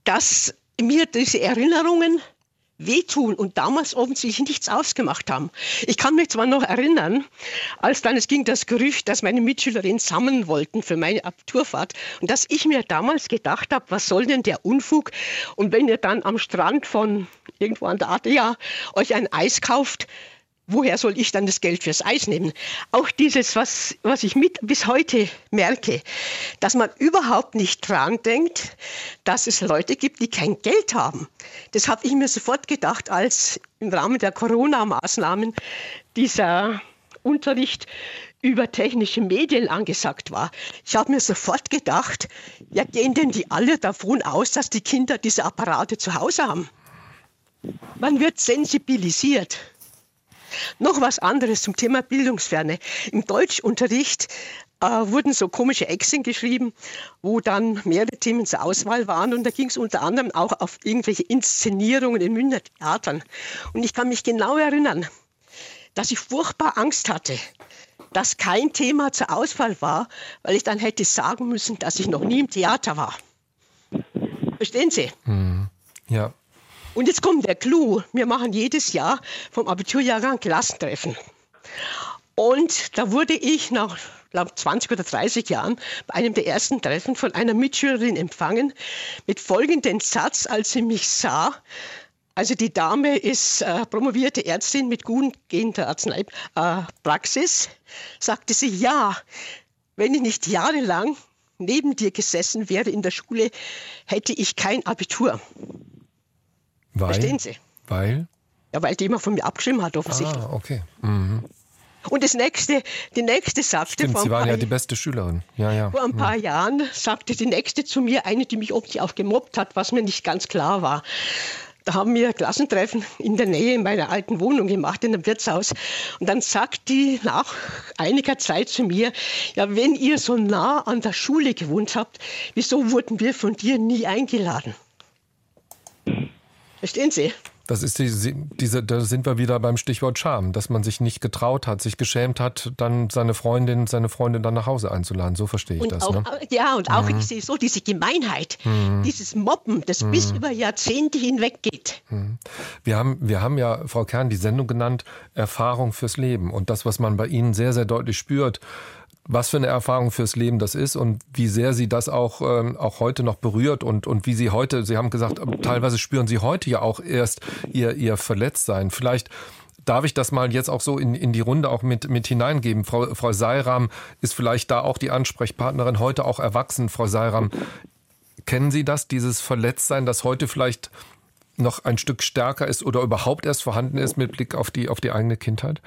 F: dass mir diese Erinnerungen wehtun und damals offensichtlich nichts ausgemacht haben. Ich kann mich zwar noch erinnern, als dann es ging das Gerücht, dass meine Mitschülerinnen sammeln wollten für meine Abiturfahrt und dass ich mir damals gedacht habe, was soll denn der Unfug? Und wenn ihr dann am Strand von irgendwo an der Adria euch ein Eis kauft, woher soll ich dann das Geld fürs Eis nehmen? Auch dieses, was, was ich mit bis heute merke, dass man überhaupt nicht dran denkt, dass es Leute gibt, die kein Geld haben. Das habe ich mir sofort gedacht, als im Rahmen der Corona-Maßnahmen dieser Unterricht über technische Medien angesagt war. Ich habe mir sofort gedacht, ja, gehen denn die alle davon aus, dass die Kinder diese Apparate zu Hause haben? Man wird sensibilisiert. Noch was anderes zum Thema Bildungsferne. Im Deutschunterricht äh, wurden so komische Exen geschrieben, wo dann mehrere Themen zur Auswahl waren. Und da ging es unter anderem auch auf irgendwelche Inszenierungen in Münchner Theatern. Und ich kann mich genau erinnern, dass ich furchtbar Angst hatte, dass kein Thema zur Auswahl war, weil ich dann hätte sagen müssen, dass ich noch nie im Theater war. Verstehen Sie?
B: Mhm. Ja.
F: Und jetzt kommt der Clou. Wir machen jedes Jahr vom Abiturjahrgang Klassentreffen. Und da wurde ich nach glaube 20 oder 30 Jahren bei einem der ersten Treffen von einer Mitschülerin empfangen mit folgendem Satz, als sie mich sah. Also die Dame ist äh, promovierte Ärztin mit gut gehender Arzneipraxis. Äh, sagte sie, ja, wenn ich nicht jahrelang neben dir gesessen wäre in der Schule, hätte ich kein Abitur.
B: Weil?
F: Verstehen Sie?
B: Weil?
F: Ja, weil die immer von mir abgeschrieben hat, offensichtlich.
B: Ah, okay. Mhm.
F: Und das nächste, die nächste sagte
B: Stimmt, Sie waren ja die beste Schülerin. Ja, ja.
F: vor ein paar Jahren sagte die nächste zu mir, eine, die mich offensichtlich auch gemobbt hat, was mir nicht ganz klar war. Da haben wir Klassentreffen in der Nähe in meiner alten Wohnung gemacht, in einem Wirtshaus. Und dann sagt die nach einiger Zeit zu mir, ja, wenn ihr so nah an der Schule gewohnt habt, wieso wurden wir von dir nie eingeladen? Verstehen Sie?
B: Das ist die, diese, da sind wir wieder beim Stichwort Scham, dass man sich nicht getraut hat, sich geschämt hat, dann seine Freundin, seine Freundin dann nach Hause einzuladen. So verstehe ich
F: und
B: das.
F: Auch,
B: ne?
F: Ja, und auch
B: Mhm.
F: ich sehe so diese Gemeinheit,
B: Mhm.
F: dieses Mobben, das bis über Jahrzehnte hinweg geht.
B: Wir haben, wir haben ja, Frau Kern, die Sendung genannt Erfahrung fürs Leben. Und das, was man bei Ihnen sehr, sehr deutlich spürt, was für eine Erfahrung fürs Leben das ist und wie sehr Sie das auch, ähm, auch heute noch berührt und, und wie Sie heute, Sie haben gesagt, teilweise spüren Sie heute ja auch erst Ihr, Ihr Verletztsein. Vielleicht darf ich das mal jetzt auch so in, in die Runde auch mit, mit hineingeben. Frau, Frau Seiram ist vielleicht da auch die Ansprechpartnerin, heute auch erwachsen. Frau Seiram, kennen Sie das, dieses Verletztsein, das heute vielleicht noch ein Stück stärker ist oder überhaupt erst vorhanden ist mit Blick auf die, auf die eigene Kindheit?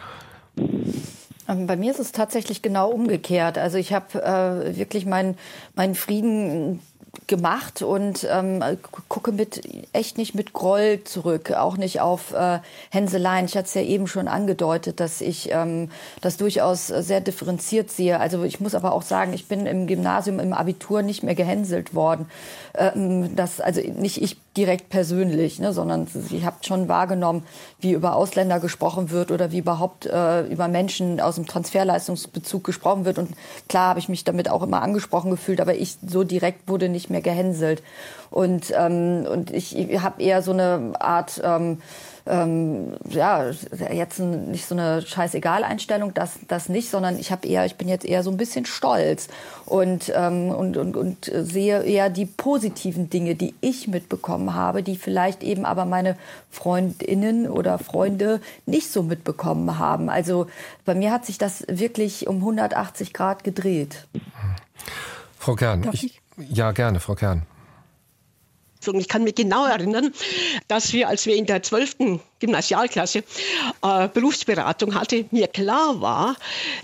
C: Ähm, Bei mir ist es tatsächlich genau umgekehrt. Also ich habe äh, wirklich meinen mein Frieden gemacht und ähm, gucke mit echt nicht mit Groll zurück, auch nicht auf äh, Hänseleien. Ich hatte es ja eben schon angedeutet, dass ich ähm, das durchaus sehr differenziert sehe. Also ich muss aber auch sagen, ich bin im Gymnasium, im Abitur nicht mehr gehänselt worden. Ähm, das also nicht ich direkt persönlich, ne, sondern ich habe schon wahrgenommen, wie über Ausländer gesprochen wird oder wie überhaupt äh, über Menschen aus dem Transferleistungsbezug gesprochen wird. Und klar habe ich mich damit auch immer angesprochen gefühlt, aber ich so direkt wurde nicht mehr gehänselt. Und, ähm, und ich, ich habe eher so eine Art ähm, ähm, ja, jetzt nicht so eine scheißegal-Einstellung, das, das nicht, sondern ich habe eher, ich bin jetzt eher so ein bisschen stolz und, ähm, und, und, und sehe eher die positiven Dinge, die ich mitbekommen habe, die vielleicht eben aber meine Freundinnen oder Freunde nicht so mitbekommen haben. Also bei mir hat sich das wirklich um 180 Grad gedreht.
B: Frau Kern, ich, ja gerne, Frau Kern.
F: Ich kann mich genau erinnern, dass wir, als wir in der 12. Gymnasialklasse äh, Berufsberatung hatten, mir klar war,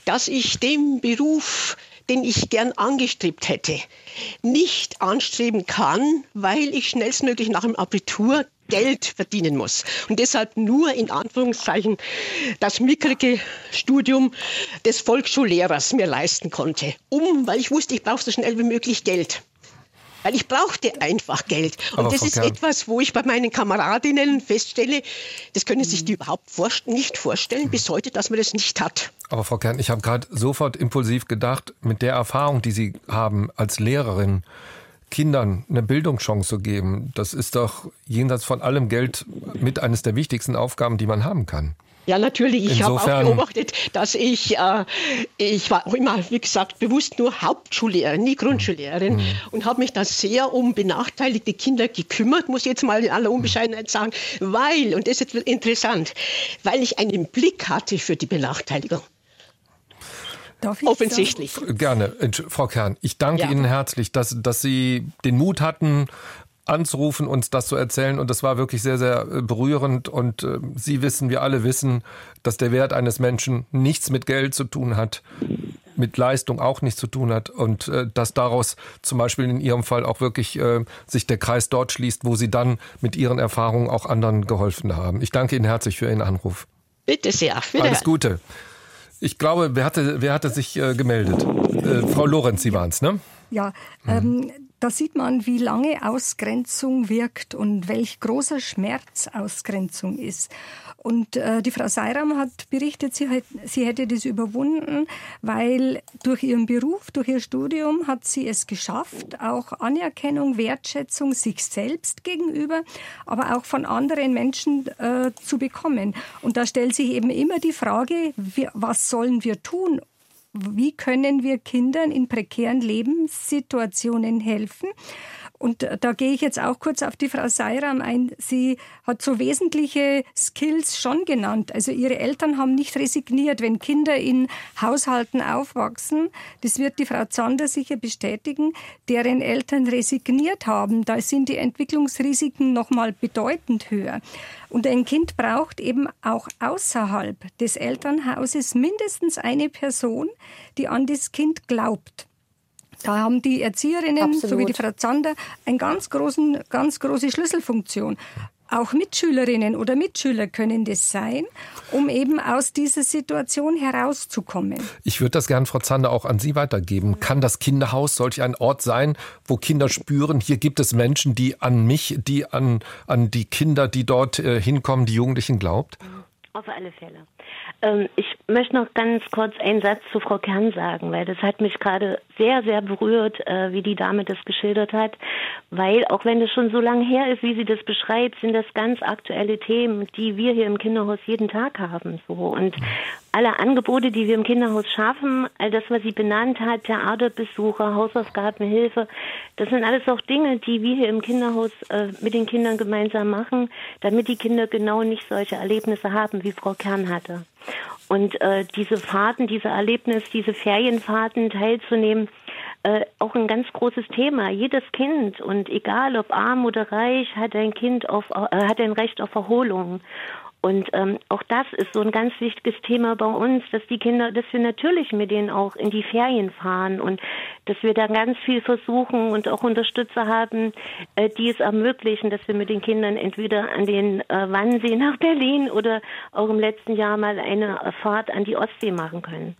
F: dass ich den Beruf, den ich gern angestrebt hätte, nicht anstreben kann, weil ich schnellstmöglich nach dem Abitur Geld verdienen muss und deshalb nur in Anführungszeichen das mickrige Studium des Volksschullehrers mir leisten konnte, um, weil ich wusste, ich brauche so schnell wie möglich Geld. Weil ich brauchte einfach Geld. Und
B: Aber
F: das ist
B: Kern-
F: etwas, wo ich bei meinen Kameradinnen feststelle, das können sich die überhaupt vorst- nicht vorstellen bis heute, dass man das nicht hat.
B: Aber Frau Kern, ich habe gerade sofort impulsiv gedacht, mit der Erfahrung, die Sie haben als Lehrerin, Kindern eine Bildungschance zu geben, das ist doch jenseits von allem Geld mit eines der wichtigsten Aufgaben, die man haben kann.
F: Ja, natürlich. Ich habe auch beobachtet, dass ich, äh, ich war auch immer, wie gesagt, bewusst nur Hauptschullehrerin, nie Grundschullehrerin
B: Mhm.
F: und habe mich da sehr um benachteiligte Kinder gekümmert, muss ich jetzt mal in aller Unbescheidenheit sagen, weil, und das ist jetzt interessant, weil ich einen Blick hatte für die Benachteiligung.
D: Darf ich
F: Offensichtlich.
B: Gerne, Entsch- Frau Kern. Ich danke
F: Ja.
B: Ihnen herzlich, dass, dass Sie den Mut hatten, anzurufen, uns das zu erzählen. Und das war wirklich sehr, sehr äh, berührend. Und äh, Sie wissen, wir alle wissen, dass der Wert eines Menschen nichts mit Geld zu tun hat, mit Leistung auch nichts zu tun hat. Und äh, dass daraus zum Beispiel in Ihrem Fall auch wirklich äh, sich der Kreis dort schließt, wo Sie dann mit Ihren Erfahrungen auch anderen geholfen haben. Ich danke Ihnen herzlich für Ihren Anruf.
F: Bitte sehr.
B: Alles Gute. Ich glaube, wer hatte, wer hatte sich äh, gemeldet? Äh, Frau Lorenz, Sie waren es, ne?
D: Ja, ähm, da sieht man, wie lange Ausgrenzung wirkt und welch großer Schmerz Ausgrenzung ist. Und äh, die Frau Seiram hat berichtet, sie, hat, sie hätte das überwunden, weil durch ihren Beruf, durch ihr Studium hat sie es geschafft, auch Anerkennung, Wertschätzung sich selbst gegenüber, aber auch von anderen Menschen äh, zu bekommen. Und da stellt sich eben immer die Frage, wie, was sollen wir tun, wie können wir Kindern in prekären Lebenssituationen helfen? Und da gehe ich jetzt auch kurz auf die Frau Seiram ein. Sie hat so wesentliche Skills schon genannt. Also ihre Eltern haben nicht resigniert, wenn Kinder in Haushalten aufwachsen. Das wird die Frau Zander sicher bestätigen, deren Eltern resigniert haben. Da sind die Entwicklungsrisiken noch mal bedeutend höher. Und ein Kind braucht eben auch außerhalb des Elternhauses mindestens eine Person, die an das Kind glaubt. Da haben die Erzieherinnen, Absolut. so wie die Frau Zander, eine ganz, großen, ganz große Schlüsselfunktion. Auch Mitschülerinnen oder Mitschüler können das sein, um eben aus dieser Situation herauszukommen.
B: Ich würde das gerne, Frau Zander, auch an Sie weitergeben. Kann das Kinderhaus solch ein Ort sein, wo Kinder spüren, hier gibt es Menschen, die an mich, die an, an die Kinder, die dort äh, hinkommen, die Jugendlichen glaubt?
E: Auf alle Fälle. Ähm, ich möchte noch ganz kurz einen Satz zu Frau Kern sagen, weil das hat mich gerade sehr, sehr berührt, äh, wie die Dame das geschildert hat. Weil auch wenn das schon so lange her ist, wie sie das beschreibt, sind das ganz aktuelle Themen, die wir hier im Kinderhaus jeden Tag haben. So und alle Angebote, die wir im Kinderhaus schaffen, all das, was sie benannt hat, Theaterbesuche, Hausaufgabenhilfe, das sind alles auch Dinge, die wir hier im Kinderhaus äh, mit den Kindern gemeinsam machen, damit die Kinder genau nicht solche Erlebnisse haben, wie Frau Kern hatte. Und äh, diese Fahrten, diese Erlebnis, diese Ferienfahrten teilzunehmen, äh, auch ein ganz großes Thema. Jedes Kind und egal ob arm oder reich, hat ein Kind auf, äh, hat ein Recht auf Erholung. Und ähm, auch das ist so ein ganz wichtiges Thema bei uns, dass die Kinder, dass wir natürlich mit denen auch in die Ferien fahren und dass wir da ganz viel versuchen und auch Unterstützer haben, äh, die es ermöglichen, dass wir mit den Kindern entweder an den äh, Wannsee nach Berlin oder auch im letzten Jahr mal eine Fahrt an die Ostsee machen können.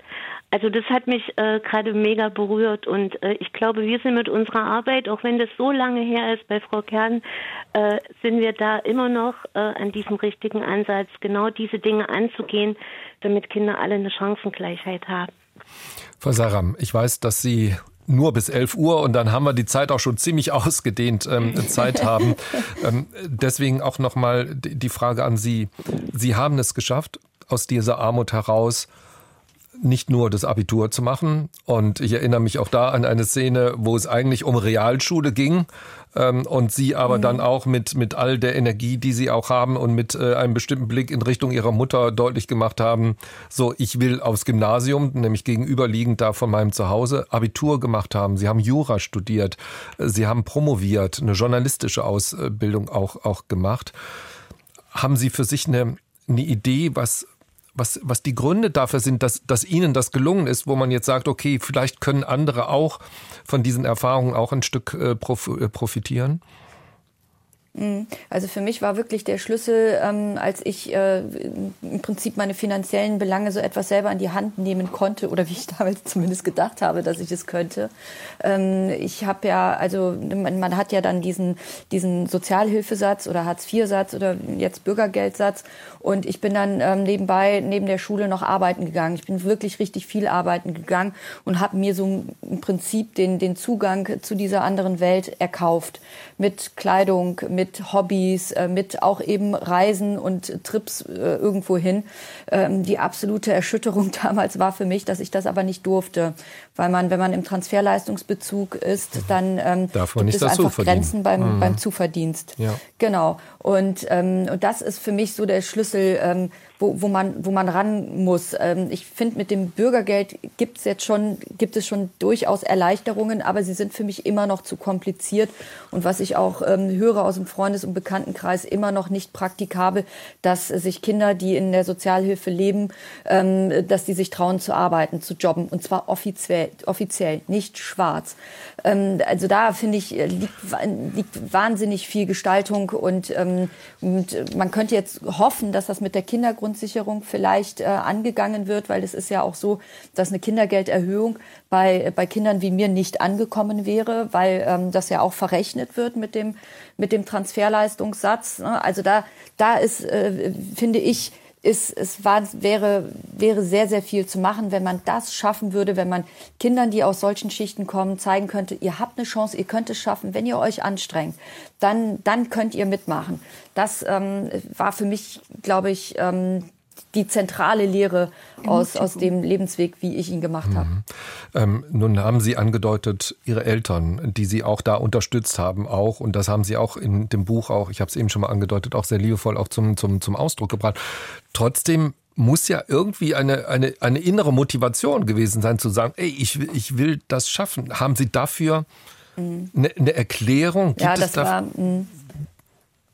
E: Also das hat mich äh, gerade mega berührt und äh, ich glaube, wir sind mit unserer Arbeit, auch wenn das so lange her ist bei Frau Kern, äh, sind wir da immer noch äh, an diesem richtigen Ansatz, genau diese Dinge anzugehen, damit Kinder alle eine Chancengleichheit haben.
B: Frau Saram, ich weiß, dass Sie nur bis 11 Uhr und dann haben wir die Zeit auch schon ziemlich ausgedehnt ähm, Zeit haben. ähm, deswegen auch nochmal die Frage an Sie. Sie haben es geschafft, aus dieser Armut heraus nicht nur das Abitur zu machen. Und ich erinnere mich auch da an eine Szene, wo es eigentlich um Realschule ging. Ähm, und sie aber mhm. dann auch mit, mit all der Energie, die sie auch haben und mit äh, einem bestimmten Blick in Richtung ihrer Mutter deutlich gemacht haben, so, ich will aufs Gymnasium, nämlich gegenüberliegend da von meinem Zuhause, Abitur gemacht haben. Sie haben Jura studiert. Sie haben promoviert, eine journalistische Ausbildung auch, auch gemacht. Haben Sie für sich eine, eine Idee, was, was, was die Gründe dafür sind, dass, dass Ihnen das gelungen ist, wo man jetzt sagt, okay, vielleicht können andere auch von diesen Erfahrungen auch ein Stück äh, äh profitieren?
C: Mhm. Also für mich war wirklich der Schlüssel, ähm, als ich äh, im Prinzip meine finanziellen Belange so etwas selber in die Hand nehmen konnte oder wie ich damals zumindest gedacht habe, dass ich es könnte. Ähm, ich habe ja, also man, man, hat ja dann diesen, diesen Sozialhilfesatz oder Hartz-IV-Satz oder jetzt Bürgergeldsatz und ich bin dann ähm, nebenbei, neben der Schule noch arbeiten gegangen. Ich bin wirklich richtig viel arbeiten gegangen und habe mir so im Prinzip den, den Zugang zu dieser anderen Welt erkauft. Mit Kleidung, mit Hobbys, äh, mit auch eben Reisen und Trips äh, irgendwo hin. Ähm, die absolute Erschütterung damals war für mich, dass ich das aber nicht durfte, weil man, wenn man im Transferleistungsbezug ist, dann
B: ähm, Darf man
C: gibt es einfach. Grenzen beim, mhm. beim Zuverdienst. Ja. Genau. Und, ähm, und das ist für mich so der Schlüssel, ähm, wo, wo, man, wo man ran muss. Ähm, ich finde, mit dem Bürgergeld gibt es jetzt schon, gibt es schon durchaus Erleichterungen, aber sie sind für mich immer noch zu kompliziert. Und was ich auch ähm, höre aus dem Freundes- und Bekanntenkreis, immer noch nicht praktikabel, dass sich Kinder, die in der Sozialhilfe leben, ähm, dass die sich trauen zu arbeiten, zu jobben. Und zwar offiziell, offiziell nicht schwarz. Ähm, also da finde ich, liegt, liegt wahnsinnig viel Gestaltung und, ähm, und man könnte jetzt hoffen, dass das mit der Kindergrund Kindergrundsicherung vielleicht äh, angegangen wird, weil es ist ja auch so, dass eine Kindergelderhöhung bei, bei Kindern wie mir nicht angekommen wäre, weil ähm, das ja auch verrechnet wird mit dem, mit dem Transferleistungssatz. Ne? Also da, da ist, äh, finde ich, ist, es war, wäre, wäre sehr, sehr viel zu machen, wenn man das schaffen würde, wenn man Kindern, die aus solchen Schichten kommen, zeigen könnte, ihr habt eine Chance, ihr könnt es schaffen, wenn ihr euch anstrengt, dann, dann könnt ihr mitmachen. Das ähm, war für mich, glaube ich, ähm, die zentrale Lehre aus, aus dem Lebensweg, wie ich ihn gemacht habe. Mhm.
B: Ähm, nun haben Sie angedeutet, Ihre Eltern, die Sie auch da unterstützt haben, auch, und das haben Sie auch in dem Buch auch, ich habe es eben schon mal angedeutet, auch sehr liebevoll auch zum, zum, zum Ausdruck gebracht. Trotzdem muss ja irgendwie eine, eine, eine innere Motivation gewesen sein, zu sagen, ey, ich, ich will das schaffen. Haben Sie dafür mhm. eine, eine Erklärung?
C: Gibt ja, das war, mh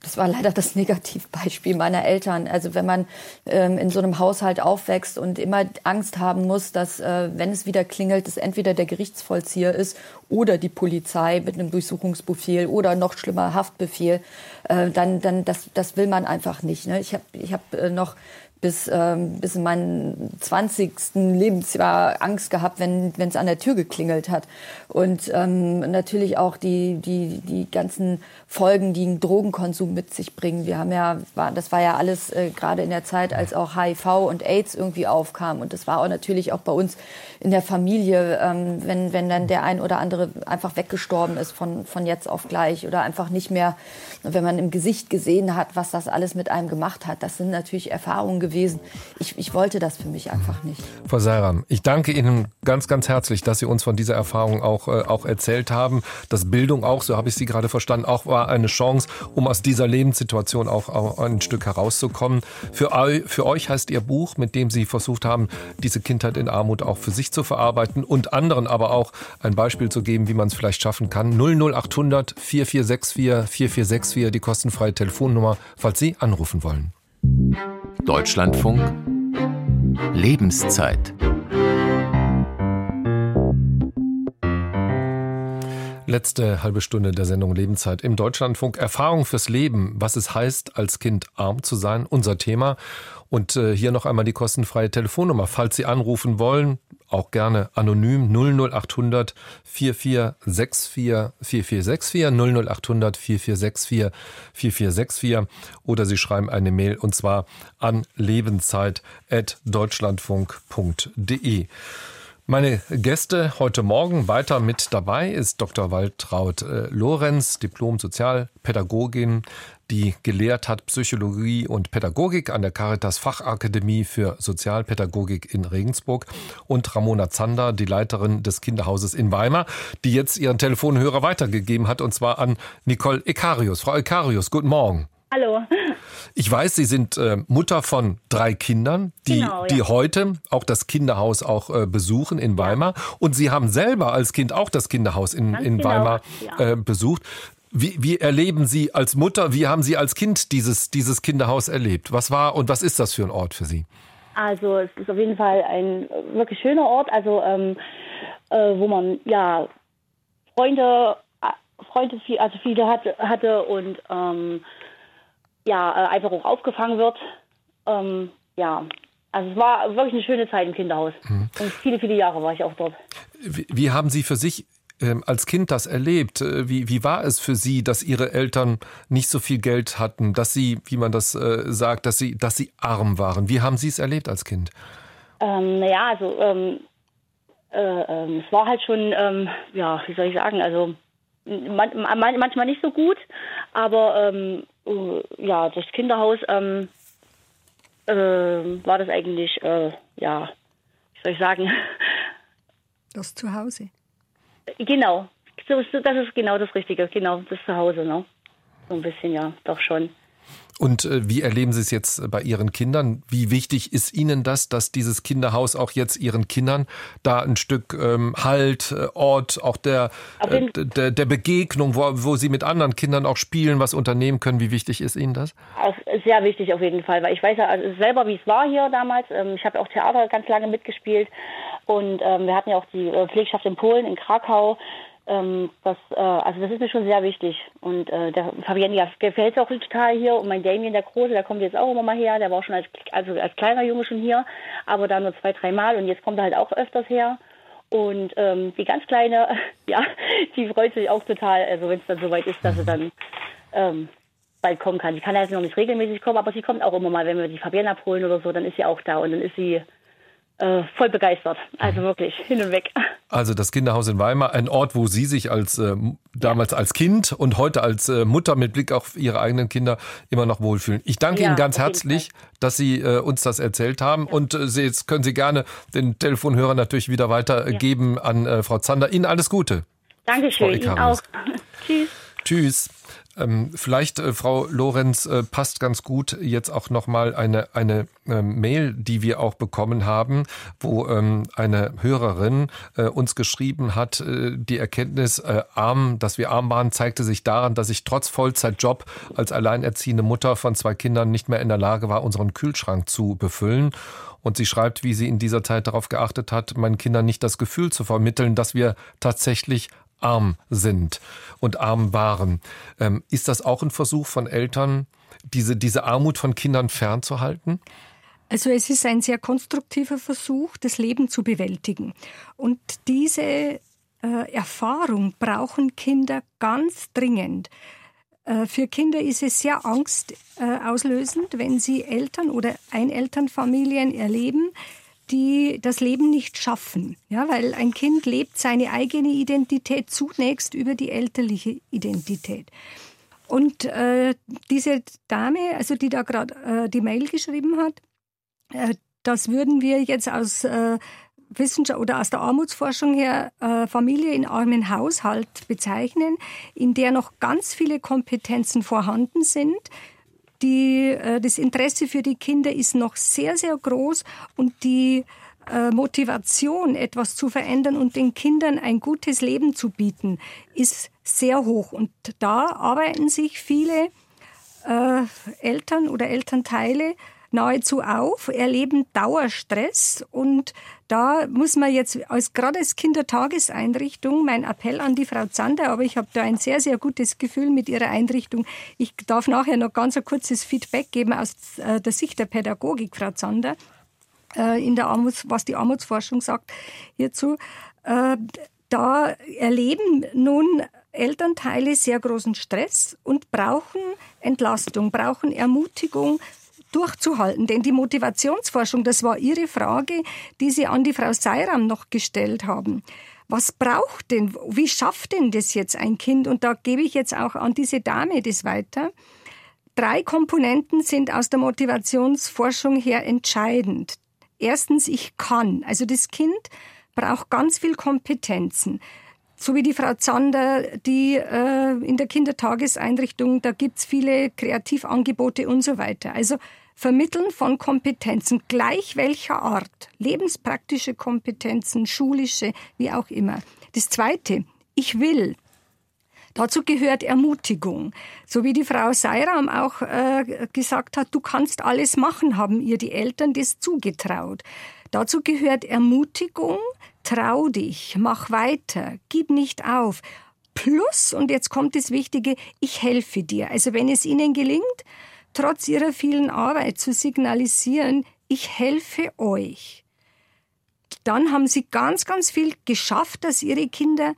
C: das war leider das Negativbeispiel meiner Eltern. Also wenn man ähm, in so einem Haushalt aufwächst und immer Angst haben muss, dass äh, wenn es wieder klingelt, es entweder der Gerichtsvollzieher ist oder die Polizei mit einem Durchsuchungsbefehl oder noch schlimmer Haftbefehl, äh, dann, dann das, das will man einfach nicht. Ne? Ich habe ich hab, äh, noch bis, ähm, bis in meinen 20. Lebensjahr Angst gehabt, wenn es an der Tür geklingelt hat. Und ähm, natürlich auch die, die, die ganzen Folgen, die ein Drogenkonsum mit sich bringen. Wir haben ja, war, das war ja alles äh, gerade in der Zeit, als auch HIV und AIDS irgendwie aufkam. Und das war auch natürlich auch bei uns in der Familie, ähm, wenn, wenn dann der ein oder andere einfach weggestorben ist von, von jetzt auf gleich oder einfach nicht mehr, wenn man im Gesicht gesehen hat, was das alles mit einem gemacht hat. Das sind natürlich Erfahrungen gewesen. Ich, ich wollte das für mich einfach nicht.
B: Frau Seiram, ich danke Ihnen ganz, ganz herzlich, dass Sie uns von dieser Erfahrung auch, äh, auch erzählt haben. Dass Bildung auch, so habe ich Sie gerade verstanden, auch war eine Chance, um aus dieser Lebenssituation auch, auch ein Stück herauszukommen. Für, für euch heißt Ihr Buch, mit dem Sie versucht haben, diese Kindheit in Armut auch für sich zu verarbeiten und anderen aber auch ein Beispiel zu geben, wie man es vielleicht schaffen kann. 00800 4464 4464, die kostenfreie Telefonnummer, falls Sie anrufen wollen.
A: Deutschlandfunk Lebenszeit
B: Letzte halbe Stunde der Sendung Lebenszeit im Deutschlandfunk. Erfahrung fürs Leben, was es heißt, als Kind arm zu sein, unser Thema. Und äh, hier noch einmal die kostenfreie Telefonnummer, falls Sie anrufen wollen, auch gerne anonym 00800 4464 4464 00800 4464 4464 oder Sie schreiben eine Mail und zwar an lebenszeit.deutschlandfunk.de. Meine Gäste heute Morgen weiter mit dabei ist Dr. Waltraud äh, Lorenz, Diplom-Sozialpädagogin, die gelehrt hat Psychologie und Pädagogik an der Caritas Fachakademie für Sozialpädagogik in Regensburg und Ramona Zander, die Leiterin des Kinderhauses in Weimar, die jetzt ihren Telefonhörer weitergegeben hat und zwar an Nicole Ekarius. Frau Ekarius, guten Morgen.
G: Hallo.
B: Ich weiß, Sie sind äh, Mutter von drei Kindern, die, genau, ja. die heute auch das Kinderhaus auch äh, besuchen in Weimar. Und Sie haben selber als Kind auch das Kinderhaus in, in genau, Weimar ja. äh, besucht. Wie, wie erleben Sie als Mutter, wie haben Sie als Kind dieses, dieses Kinderhaus erlebt? Was war und was ist das für ein Ort für Sie?
G: Also es ist auf jeden Fall ein wirklich schöner Ort, also ähm, äh, wo man ja Freunde, äh, Freunde viel, also viele hatte, hatte und ähm, ja, äh, einfach auch aufgefangen wird. Ähm, ja, also es war wirklich eine schöne Zeit im Kinderhaus. Mhm. Und viele, viele Jahre war ich auch dort.
B: Wie, wie haben Sie für sich als Kind das erlebt? Äh, wie, wie war es für Sie, dass Ihre Eltern nicht so viel Geld hatten, dass Sie, wie man das äh, sagt, dass Sie, dass Sie arm waren? Wie haben Sie es erlebt als Kind?
G: Ähm, naja, also ähm, äh, äh, es war halt schon, ähm, ja, wie soll ich sagen, also man, man, manchmal nicht so gut, aber ähm, äh, ja, das Kinderhaus ähm, äh, war das eigentlich, äh, ja, wie soll ich sagen,
D: Das Zuhause.
G: Genau, so, das ist genau das Richtige, genau das Zuhause, ne? So ein bisschen, ja, doch schon.
B: Und äh, wie erleben Sie es jetzt bei Ihren Kindern? Wie wichtig ist Ihnen das, dass dieses Kinderhaus auch jetzt Ihren Kindern da ein Stück ähm, Halt, äh, Ort, auch der, äh, der, der, Begegnung, wo, wo Sie mit anderen Kindern auch spielen, was unternehmen können? Wie wichtig ist Ihnen das?
G: Auch sehr wichtig auf jeden Fall, weil ich weiß ja also selber, wie es war hier damals. Ähm, ich habe auch Theater ganz lange mitgespielt und ähm, wir hatten ja auch die äh, Pflegschaft in Polen, in Krakau. Ähm, das, äh, also das ist mir schon sehr wichtig. Und äh, der Fabienne ja, gefällt es auch total hier. Und mein Damien, der Große, der kommt jetzt auch immer mal her. Der war schon als, also als kleiner Junge schon hier, aber da nur zwei, drei Mal. Und jetzt kommt er halt auch öfters her. Und ähm, die ganz Kleine, ja, die freut sich auch total, also wenn es dann soweit ist, dass sie dann ähm, bald kommen kann. Die kann jetzt noch nicht regelmäßig kommen, aber sie kommt auch immer mal, wenn wir die Fabienne abholen oder so, dann ist sie auch da und dann ist sie äh, voll begeistert. Also mhm. wirklich hin und weg.
B: Also das Kinderhaus in Weimar, ein Ort, wo Sie sich als äh, damals als Kind und heute als äh, Mutter mit Blick auf Ihre eigenen Kinder immer noch wohlfühlen. Ich danke ja, Ihnen ganz herzlich, dass Sie äh, uns das erzählt haben. Ja. Und äh, Sie, jetzt können Sie gerne den Telefonhörer natürlich wieder weitergeben ja. an äh, Frau Zander. Ihnen alles Gute.
G: Dankeschön. Ihnen auch.
B: Tschüss. Tschüss. Ähm, vielleicht, äh, Frau Lorenz, äh, passt ganz gut jetzt auch nochmal eine, eine äh, Mail, die wir auch bekommen haben, wo ähm, eine Hörerin äh, uns geschrieben hat, äh, die Erkenntnis, äh, arm, dass wir arm waren, zeigte sich daran, dass ich trotz Vollzeitjob als alleinerziehende Mutter von zwei Kindern nicht mehr in der Lage war, unseren Kühlschrank zu befüllen. Und sie schreibt, wie sie in dieser Zeit darauf geachtet hat, meinen Kindern nicht das Gefühl zu vermitteln, dass wir tatsächlich arm sind und arm waren. Ähm, ist das auch ein Versuch von Eltern, diese, diese Armut von Kindern fernzuhalten?
D: Also es ist ein sehr konstruktiver Versuch, das Leben zu bewältigen. Und diese äh, Erfahrung brauchen Kinder ganz dringend. Äh, für Kinder ist es sehr angstauslösend, wenn sie Eltern oder Einelternfamilien erleben, die das Leben nicht schaffen. Ja, weil ein Kind lebt seine eigene Identität zunächst über die elterliche Identität. Und äh, diese Dame, also die da gerade äh, die Mail geschrieben hat, äh, das würden wir jetzt aus äh, Wissenschaft oder aus der Armutsforschung her äh, Familie in armen Haushalt bezeichnen, in der noch ganz viele Kompetenzen vorhanden sind, die, äh, das Interesse für die Kinder ist noch sehr, sehr groß und die äh, Motivation, etwas zu verändern und den Kindern ein gutes Leben zu bieten, ist sehr hoch. Und da arbeiten sich viele äh, Eltern oder Elternteile nahezu auf, erleben Dauerstress und da muss man jetzt als gerade als Kindertageseinrichtung mein Appell an die Frau Zander, aber ich habe da ein sehr sehr gutes Gefühl mit ihrer Einrichtung. Ich darf nachher noch ganz ein kurzes Feedback geben aus äh, der Sicht der Pädagogik, Frau Zander, äh, in der Armuts, was die Armutsforschung sagt hierzu. Äh, da erleben nun Elternteile sehr großen Stress und brauchen Entlastung, brauchen Ermutigung, durchzuhalten. Denn die Motivationsforschung, das war Ihre Frage, die Sie an die Frau Seiram noch gestellt haben. Was braucht denn, wie schafft denn das jetzt ein Kind? Und da gebe ich jetzt auch an diese Dame das weiter. Drei Komponenten sind aus der Motivationsforschung her entscheidend. Erstens, ich kann. Also das Kind braucht ganz viel Kompetenzen so wie die Frau Zander, die äh, in der Kindertageseinrichtung, da gibt's viele Kreativangebote und so weiter. Also Vermitteln von Kompetenzen, gleich welcher Art, lebenspraktische Kompetenzen, schulische, wie auch immer. Das Zweite, ich will. Dazu gehört Ermutigung. So wie die Frau Seiram auch äh, gesagt hat, du kannst alles machen, haben ihr die Eltern das zugetraut. Dazu gehört Ermutigung, trau dich, mach weiter, gib nicht auf. Plus, und jetzt kommt das Wichtige, ich helfe dir. Also wenn es ihnen gelingt, trotz ihrer vielen Arbeit zu signalisieren, ich helfe euch. Dann haben sie ganz, ganz viel geschafft, dass ihre Kinder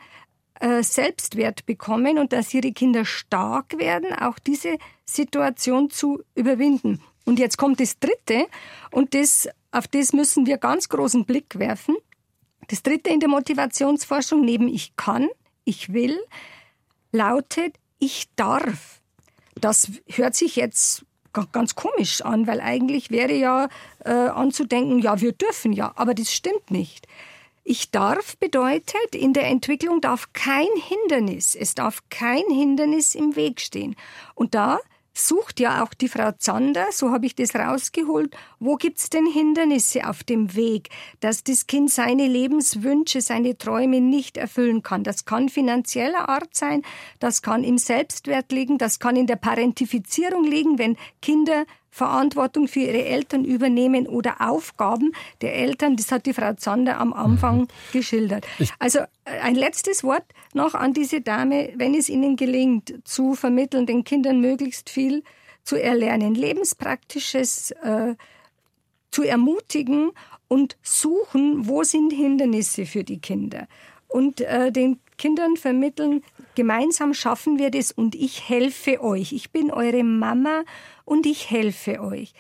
D: äh, Selbstwert bekommen und dass ihre Kinder stark werden, auch diese Situation zu überwinden. Und jetzt kommt das Dritte, und das, auf das müssen wir ganz großen Blick werfen. Das Dritte in der Motivationsforschung neben ich kann, ich will, lautet ich darf. Das hört sich jetzt ganz komisch an, weil eigentlich wäre ja äh, anzudenken, ja, wir dürfen ja, aber das stimmt nicht. Ich darf bedeutet, in der Entwicklung darf kein Hindernis, es darf kein Hindernis im Weg stehen. Und da sucht ja auch die Frau Zander, so habe ich das rausgeholt, wo gibt's denn Hindernisse auf dem Weg, dass das Kind seine Lebenswünsche, seine Träume nicht erfüllen kann. Das kann finanzieller Art sein, das kann im Selbstwert liegen, das kann in der Parentifizierung liegen, wenn Kinder Verantwortung für ihre Eltern übernehmen oder Aufgaben der Eltern. Das hat die Frau Zander am Anfang mhm. geschildert. Also äh, ein letztes Wort noch an diese Dame, wenn es ihnen gelingt, zu vermitteln, den Kindern möglichst viel zu erlernen, lebenspraktisches äh, zu ermutigen und suchen, wo sind Hindernisse für die Kinder und äh, den Kindern vermitteln, gemeinsam schaffen wir das und ich helfe euch. Ich bin eure Mama und ich helfe euch.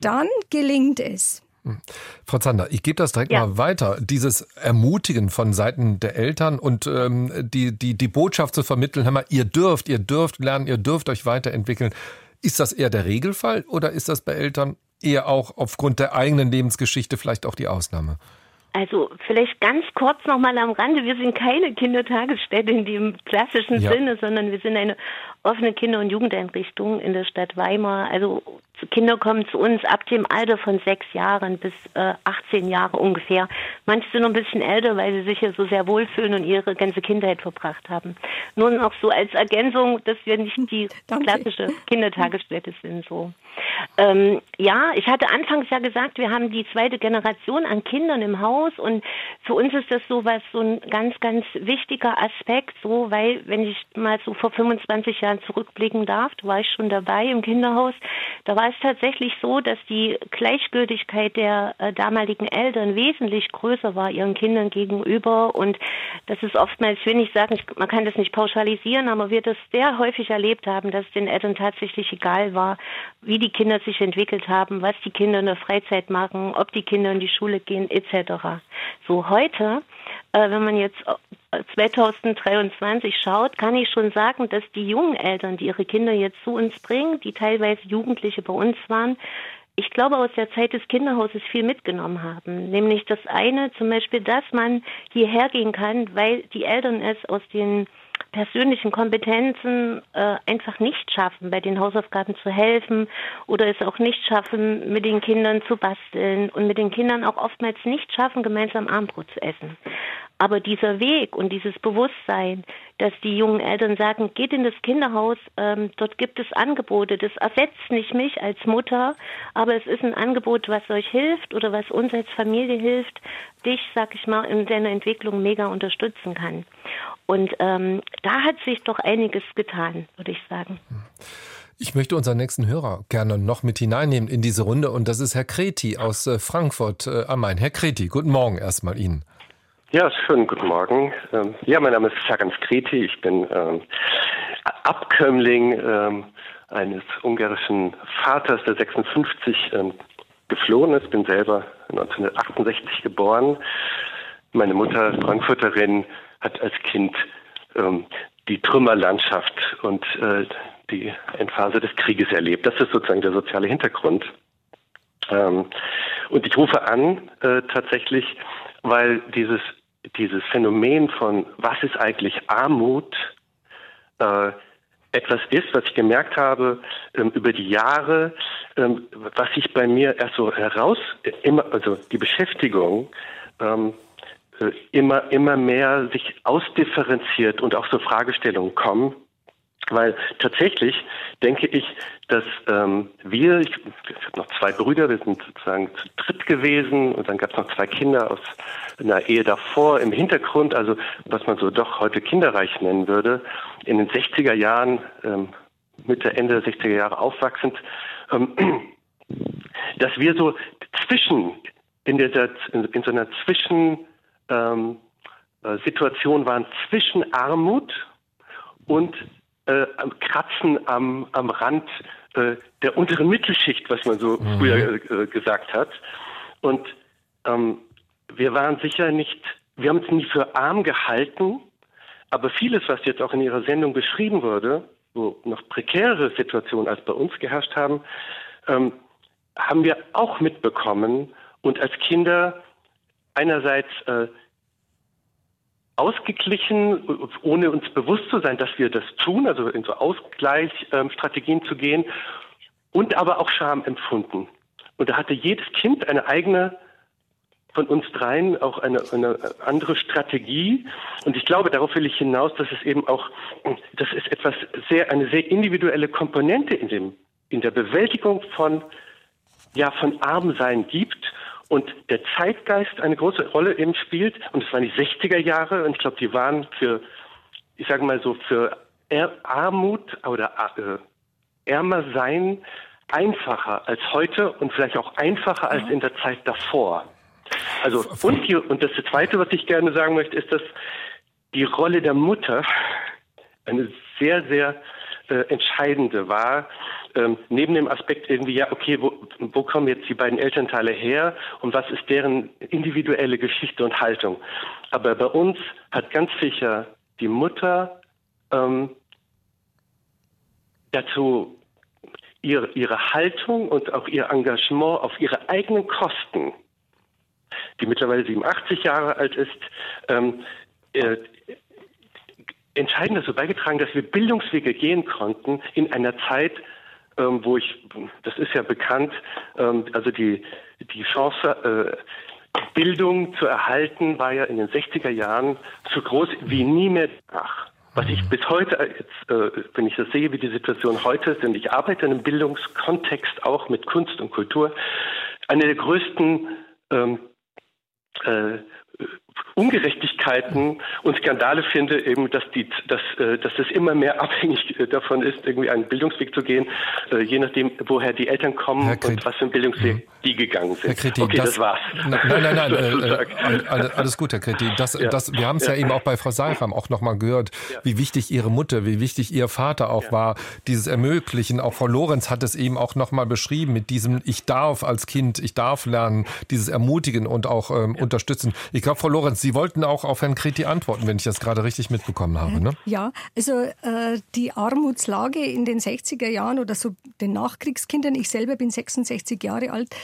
D: Dann gelingt es.
B: Hm. Frau Zander, ich gebe das direkt ja. mal weiter. Dieses Ermutigen von Seiten der Eltern und ähm, die, die, die Botschaft zu vermitteln, hör mal, ihr dürft, ihr dürft lernen, ihr dürft euch weiterentwickeln. Ist das eher der Regelfall oder ist das bei Eltern eher auch aufgrund der eigenen Lebensgeschichte vielleicht auch die Ausnahme?
E: Also vielleicht ganz kurz nochmal am Rande. Wir sind keine Kindertagesstätte in dem klassischen ja. Sinne, sondern wir sind eine offene Kinder- und Jugendeinrichtung in der Stadt Weimar. Also Kinder kommen zu uns ab dem Alter von sechs Jahren bis äh, 18 Jahre ungefähr. Manche sind noch ein bisschen älter, weil sie sich ja so sehr wohlfühlen und ihre ganze Kindheit verbracht haben. Nur noch so als Ergänzung, dass wir nicht die Danke. klassische Kindertagesstätte sind. So. Ähm, ja, ich hatte anfangs ja gesagt, wir haben die zweite Generation an Kindern im Haus und für uns ist das so was so ein ganz, ganz wichtiger Aspekt, so weil wenn ich mal so vor 25 Jahren zurückblicken darf, da war ich schon dabei im Kinderhaus, da war es tatsächlich so, dass die Gleichgültigkeit der äh, damaligen Eltern wesentlich größer war ihren Kindern gegenüber und das ist oftmals, ich will nicht sagen, man kann das nicht pauschalisieren, aber wir das sehr häufig erlebt haben, dass es den Eltern tatsächlich egal war, wie die Kinder sich entwickelt haben, was die Kinder in der Freizeit machen, ob die Kinder in die Schule gehen, etc. So heute, wenn man jetzt 2023 äh, schaut, kann ich schon sagen, dass die jungen Eltern, die ihre Kinder jetzt zu uns bringen, die teilweise Jugendliche bei uns waren, ich glaube, aus der Zeit des Kinderhauses viel mitgenommen haben. Nämlich das eine, zum Beispiel, dass man hierher gehen kann, weil die Eltern es aus den persönlichen Kompetenzen äh, einfach nicht schaffen, bei den Hausaufgaben zu helfen oder es auch nicht schaffen, mit den Kindern zu basteln und mit den Kindern auch oftmals nicht schaffen, gemeinsam Abendbrot zu essen. Aber dieser Weg und dieses Bewusstsein, dass die jungen Eltern sagen, geht in das Kinderhaus, ähm, dort gibt es Angebote, das ersetzt nicht mich als Mutter, aber es ist ein Angebot, was euch hilft oder was uns als Familie hilft, dich, sag ich mal, in deiner Entwicklung mega unterstützen kann. Und ähm, da hat sich doch einiges getan, würde ich sagen.
B: Ich möchte unseren nächsten Hörer gerne noch mit hineinnehmen in diese Runde und das ist Herr Kreti aus äh, Frankfurt äh, am Main. Herr Kreti, guten Morgen erstmal Ihnen.
H: Ja, schönen guten Morgen. Ähm, ja, mein Name ist Ferenc Kreti. Ich bin ähm, Abkömmling ähm, eines ungarischen Vaters, der 56 ähm, geflohen ist. Bin selber 1968 geboren. Meine Mutter, Frankfurterin, hat als Kind ähm, die Trümmerlandschaft und äh, die Endphase des Krieges erlebt. Das ist sozusagen der soziale Hintergrund. Ähm, und ich rufe an äh, tatsächlich, weil dieses dieses Phänomen von was ist eigentlich Armut äh, etwas ist, was ich gemerkt habe ähm, über die Jahre, ähm, was sich bei mir erst so heraus, immer, also die Beschäftigung ähm, äh, immer, immer mehr sich ausdifferenziert und auch so Fragestellungen kommen, weil tatsächlich denke ich, dass ähm, wir, ich, ich habe noch zwei Brüder, wir sind sozusagen zu dritt gewesen und dann gab es noch zwei Kinder aus einer Ehe davor im Hintergrund, also was man so doch heute kinderreich nennen würde, in den 60er Jahren, ähm, Mitte, Ende der 60er Jahre aufwachsend, ähm, dass wir so zwischen, in, dieser, in, in so einer Zwischen, ähm, äh, waren zwischen Armut und äh, Kratzen am, am Rand äh, der unteren Mittelschicht, was man so mhm. früher äh, gesagt hat. Und ähm, wir waren sicher nicht, wir haben es nie für arm gehalten, aber vieles, was jetzt auch in Ihrer Sendung beschrieben wurde, wo noch prekärere Situationen als bei uns geherrscht haben, ähm, haben wir auch mitbekommen und als Kinder einerseits äh, ausgeglichen, ohne uns bewusst zu sein, dass wir das tun, also in so Ausgleichsstrategien zu gehen und aber auch Scham empfunden. Und da hatte jedes Kind eine eigene von uns dreien auch eine, eine andere Strategie. Und ich glaube, darauf will ich hinaus, dass es eben auch, das ist etwas sehr, eine sehr individuelle Komponente in dem, in der Bewältigung von, ja, von Armsein gibt und der Zeitgeist eine große Rolle eben spielt. Und es waren die 60er Jahre und ich glaube, die waren für, ich sage mal so, für Armut oder äh, ärmer sein einfacher als heute und vielleicht auch einfacher als in der Zeit davor. Also und, die, und das Zweite, was ich gerne sagen möchte, ist, dass die Rolle der Mutter eine sehr, sehr äh, entscheidende war. Ähm, neben dem Aspekt irgendwie, ja, okay, wo, wo kommen jetzt die beiden Elternteile her und was ist deren individuelle Geschichte und Haltung? Aber bei uns hat ganz sicher die Mutter ähm, dazu ihre, ihre Haltung und auch ihr Engagement auf ihre eigenen Kosten, die mittlerweile 87 Jahre alt ist, ähm, äh, entscheidend dazu beigetragen, dass wir Bildungswege gehen konnten in einer Zeit, ähm, wo ich, das ist ja bekannt, ähm, also die, die Chance, äh, Bildung zu erhalten, war ja in den 60er Jahren so groß wie nie mehr nach. Was ich bis heute, jetzt, äh, wenn ich das sehe, wie die Situation heute ist, und ich arbeite in einem Bildungskontext auch mit Kunst und Kultur, eine der größten ähm, äh, Ungerechtigkeiten und Skandale finde, eben, dass, die, dass, äh, dass es immer mehr abhängig äh, davon ist, irgendwie einen Bildungsweg zu gehen, äh, je nachdem, woher die Eltern kommen und was für einen Bildungsweg mhm. die gegangen sind. Herr
B: Kreti, okay, das, das war's. Nein, nein, nein, äh, alles gut, Herr Kreti. Das, ja. das, wir haben es ja. ja. eben auch bei Frau Seifram auch nochmal gehört, ja. wie wichtig Ihre Mutter, wie wichtig Ihr Vater auch war, dieses Ermöglichen. Auch Frau Lorenz hat es eben auch nochmal beschrieben mit diesem Ich darf als Kind, ich darf lernen, dieses Ermutigen und auch ähm, unterstützen. Ich glaube, Frau Lorenz, Sie wollten auch auf Herrn Kreti antworten, wenn ich das gerade richtig mitbekommen habe. Ne?
D: Ja, also äh, die Armutslage in den 60er Jahren oder so den Nachkriegskindern, ich selber bin 66 Jahre alt,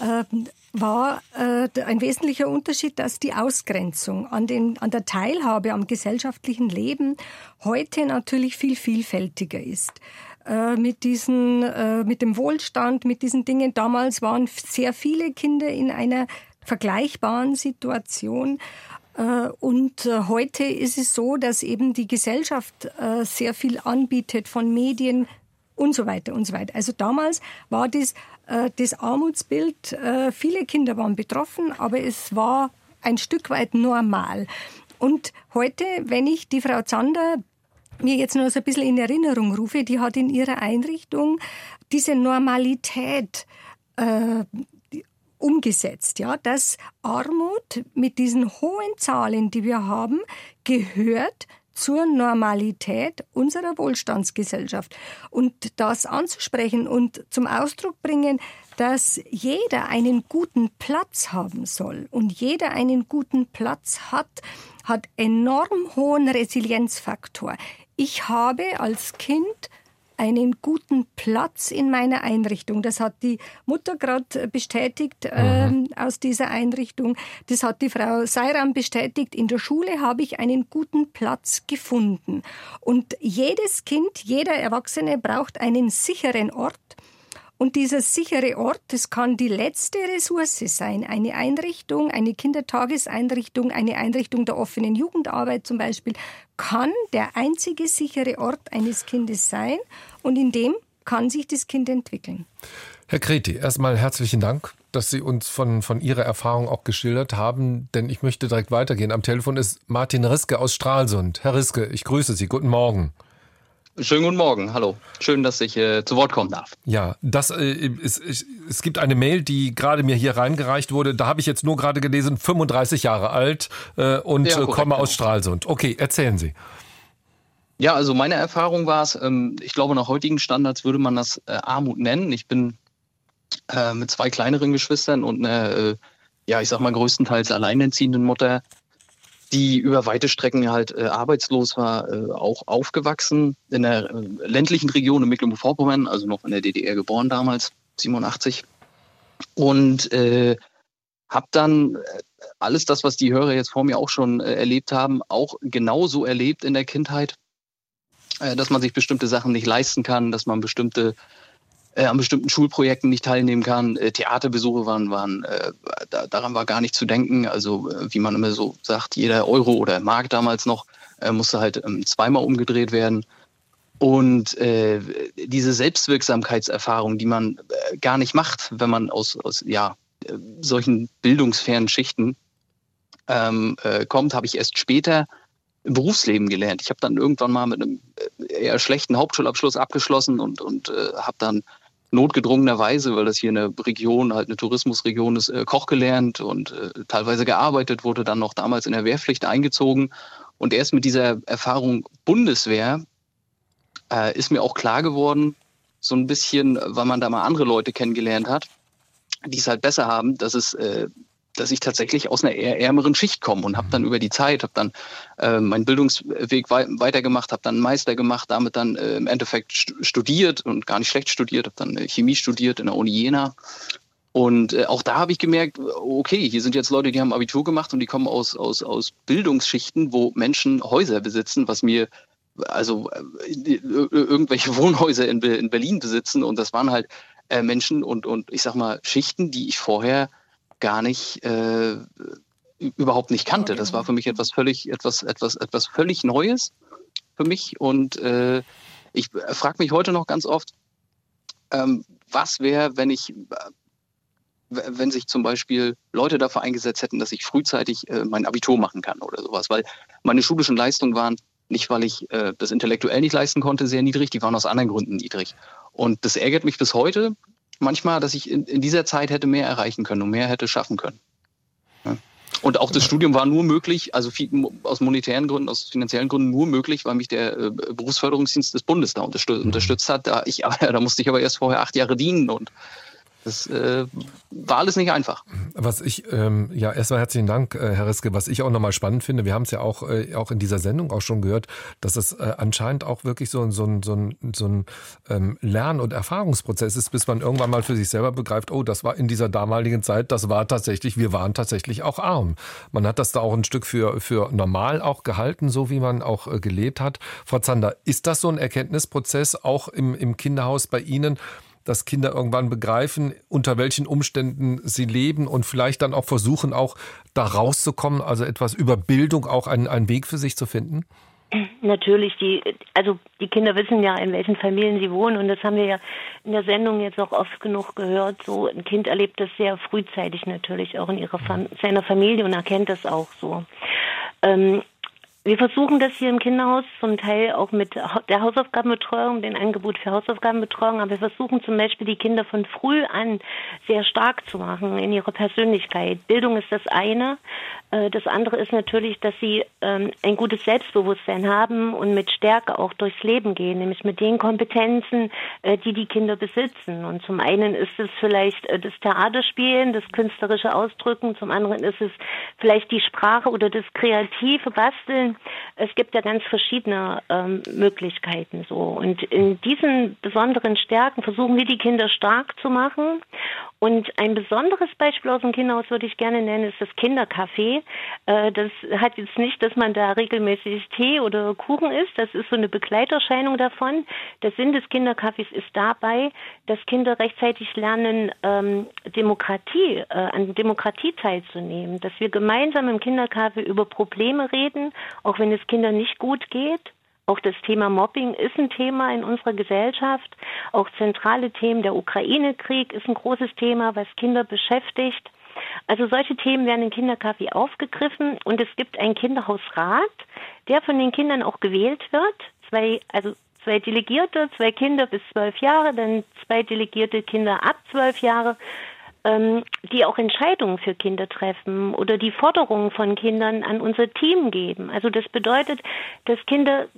D: äh, war äh, ein wesentlicher Unterschied, dass die Ausgrenzung an, den, an der Teilhabe am gesellschaftlichen Leben heute natürlich viel vielfältiger ist äh, mit diesen, äh, mit dem Wohlstand, mit diesen Dingen. Damals waren sehr viele Kinder in einer vergleichbaren Situation. Äh, und äh, heute ist es so, dass eben die Gesellschaft äh, sehr viel anbietet von Medien und so weiter und so weiter. Also damals war das, das Armutsbild, viele Kinder waren betroffen, aber es war ein Stück weit normal. Und heute, wenn ich die Frau Zander mir jetzt noch so ein bisschen in Erinnerung rufe, die hat in ihrer Einrichtung diese Normalität äh, umgesetzt, ja, dass Armut mit diesen hohen Zahlen, die wir haben, gehört zur Normalität unserer Wohlstandsgesellschaft. Und das anzusprechen und zum Ausdruck bringen, dass jeder einen guten Platz haben soll und jeder einen guten Platz hat, hat enorm hohen Resilienzfaktor. Ich habe als Kind einen guten Platz in meiner Einrichtung. Das hat die Mutter gerade bestätigt mhm. äh, aus dieser Einrichtung. Das hat die Frau Seiram bestätigt. In der Schule habe ich einen guten Platz gefunden. Und jedes Kind, jeder Erwachsene braucht einen sicheren Ort, und dieser sichere Ort, das kann die letzte Ressource sein. Eine Einrichtung, eine Kindertageseinrichtung, eine Einrichtung der offenen Jugendarbeit zum Beispiel, kann der einzige sichere Ort eines Kindes sein. Und in dem kann sich das Kind entwickeln.
B: Herr Kreti, erstmal herzlichen Dank, dass Sie uns von, von Ihrer Erfahrung auch geschildert haben, denn ich möchte direkt weitergehen. Am Telefon ist Martin Riske aus Stralsund. Herr Riske, ich grüße Sie. Guten Morgen.
I: Schönen guten Morgen, hallo. Schön, dass ich äh, zu Wort kommen darf.
B: Ja, das äh, ist, ich, es gibt eine Mail, die gerade mir hier reingereicht wurde. Da habe ich jetzt nur gerade gelesen, 35 Jahre alt äh, und ja, äh, korrekt, komme aus genau. Stralsund. Okay, erzählen Sie.
I: Ja, also meine Erfahrung war es, ähm, ich glaube, nach heutigen Standards würde man das äh, Armut nennen. Ich bin äh, mit zwei kleineren Geschwistern und einer, ja, ich sag mal, größtenteils alleinerziehenden Mutter die über weite Strecken halt äh, arbeitslos war, äh, auch aufgewachsen in der äh, ländlichen Region in Mecklenburg-Vorpommern, also noch in der DDR geboren damals, 87. Und äh, habe dann äh, alles das, was die Hörer jetzt vor mir auch schon äh, erlebt haben, auch genauso erlebt in der Kindheit, dass man sich bestimmte Sachen nicht leisten kann, dass man bestimmte äh, an bestimmten Schulprojekten nicht teilnehmen kann. Äh, Theaterbesuche waren, waren äh, da, daran war gar nicht zu denken. Also äh, wie man immer so sagt, jeder Euro oder Mark damals noch äh, musste halt ähm, zweimal umgedreht werden. Und äh, diese Selbstwirksamkeitserfahrung, die man gar nicht macht, wenn man aus, aus ja, solchen bildungsfernen Schichten ähm, äh, kommt, habe ich erst später im Berufsleben gelernt. Ich habe dann irgendwann mal mit einem eher schlechten Hauptschulabschluss abgeschlossen und, und äh, habe dann notgedrungenerweise, weil das hier eine Region, halt eine Tourismusregion ist, äh, Koch gelernt und äh, teilweise gearbeitet, wurde dann noch damals in der Wehrpflicht eingezogen. Und erst mit dieser Erfahrung Bundeswehr äh, ist mir auch klar geworden, so ein bisschen, weil man da mal andere Leute kennengelernt hat, die es halt besser haben, dass es äh, dass ich tatsächlich aus einer eher ärmeren Schicht komme und habe dann über die Zeit, habe dann äh, meinen Bildungsweg wei weitergemacht, habe dann einen Meister gemacht, damit dann äh, im Endeffekt st studiert und gar nicht schlecht studiert, habe dann äh, Chemie studiert in der Uni Jena. Und äh, auch da habe ich gemerkt, okay, hier sind jetzt Leute, die haben Abitur gemacht und die kommen aus, aus, aus Bildungsschichten, wo Menschen Häuser besitzen, was mir also äh, irgendwelche Wohnhäuser in, in, Berlin besitzen und das waren halt äh, Menschen und, und ich sag mal Schichten, die ich vorher gar nicht äh, überhaupt nicht kannte. Das war für mich etwas völlig, etwas, etwas, etwas völlig Neues für mich. Und äh, ich frage mich heute noch ganz oft, ähm, was wäre, wenn ich wenn sich zum Beispiel Leute dafür eingesetzt hätten, dass ich frühzeitig äh, mein Abitur machen kann oder sowas, weil meine schulischen Leistungen waren nicht, weil ich äh, das intellektuell nicht leisten konnte, sehr niedrig, die waren aus anderen Gründen niedrig. Und das ärgert mich bis heute manchmal, dass ich in, in dieser Zeit hätte mehr erreichen können und mehr hätte schaffen können. Ja. Und auch das Studium war nur möglich, also viel, aus monetären Gründen, aus finanziellen Gründen nur möglich, weil mich der äh, Berufsförderungsdienst des Bundes da unterstützt, unterstützt hat. Da, ich, da musste ich aber erst vorher acht Jahre dienen und das äh, war alles nicht einfach.
B: Was ich, ähm, ja, erstmal herzlichen Dank, äh, Herr Riske. Was ich auch nochmal spannend finde, wir haben es ja auch, äh, auch in dieser Sendung auch schon gehört, dass es äh, anscheinend auch wirklich so, so, ein so ein, so ein ähm, Lern- und Erfahrungsprozess ist, bis man irgendwann mal für sich selber begreift, oh, das war in dieser damaligen Zeit, das war tatsächlich, wir waren tatsächlich auch arm. Man hat das da auch ein Stück für, für normal auch gehalten, so wie man auch äh, gelebt hat. Frau Zander, ist das so ein Erkenntnisprozess auch im, im Kinderhaus bei Ihnen? Dass Kinder irgendwann begreifen, unter welchen Umständen sie leben und vielleicht dann auch versuchen, auch da rauszukommen, also etwas über Bildung auch einen, einen Weg für sich zu finden?
E: Natürlich, die, also die Kinder wissen ja, in welchen Familien sie wohnen und das haben wir ja in der Sendung jetzt auch oft genug gehört. So ein Kind erlebt das sehr frühzeitig natürlich auch in ihrer Fam seiner Familie und erkennt das auch so. Ähm, wir versuchen das hier im Kinderhaus zum Teil auch mit der Hausaufgabenbetreuung, den Angebot für Hausaufgabenbetreuung, aber wir versuchen zum Beispiel die Kinder von früh an sehr stark zu machen in ihrer Persönlichkeit. Bildung ist das eine. Äh, das andere ist natürlich, dass sie ähm, ein gutes Selbstbewusstsein haben und mit Stärke auch durchs Leben gehen, nämlich mit den Kompetenzen, äh, die die Kinder besitzen. Und zum einen ist es vielleicht äh, das Theaterspielen, das künstlerische Ausdrücken, zum anderen ist es vielleicht die Sprache oder das kreative Basteln es gibt ja ganz verschiedene ähm, Möglichkeiten so. Und in diesen besonderen Stärken versuchen wir die Kinder stark zu machen. Und ein besonderes Beispiel aus dem Kinderhaus würde ich gerne nennen, ist das Kindercafé. Äh, das hat jetzt nicht, dass man da regelmäßig Tee oder Kuchen isst. Das ist so eine Begleiterscheinung davon. Der Sinn des Kindercafés ist dabei, dass Kinder rechtzeitig lernen, ähm, Demokratie, äh, an Demokratie teilzunehmen. Dass wir gemeinsam im Kindercafé über Probleme reden auch wenn es Kindern nicht gut geht. Auch das Thema Mobbing ist ein Thema in unserer Gesellschaft. Auch zentrale Themen, der Ukraine-Krieg ist ein großes Thema, was Kinder beschäftigt. Also solche Themen werden in Kindercafé aufgegriffen und es gibt einen Kinderhausrat, der von den Kindern auch gewählt wird. Zwei, also zwei Delegierte, zwei Kinder bis zwölf Jahre, dann zwei delegierte Kinder ab zwölf Jahre ähm, die auch Entscheidungen für Kinder treffen oder die Forderungen von Kindern an unser Team geben. Also das bedeutet, dass Kinder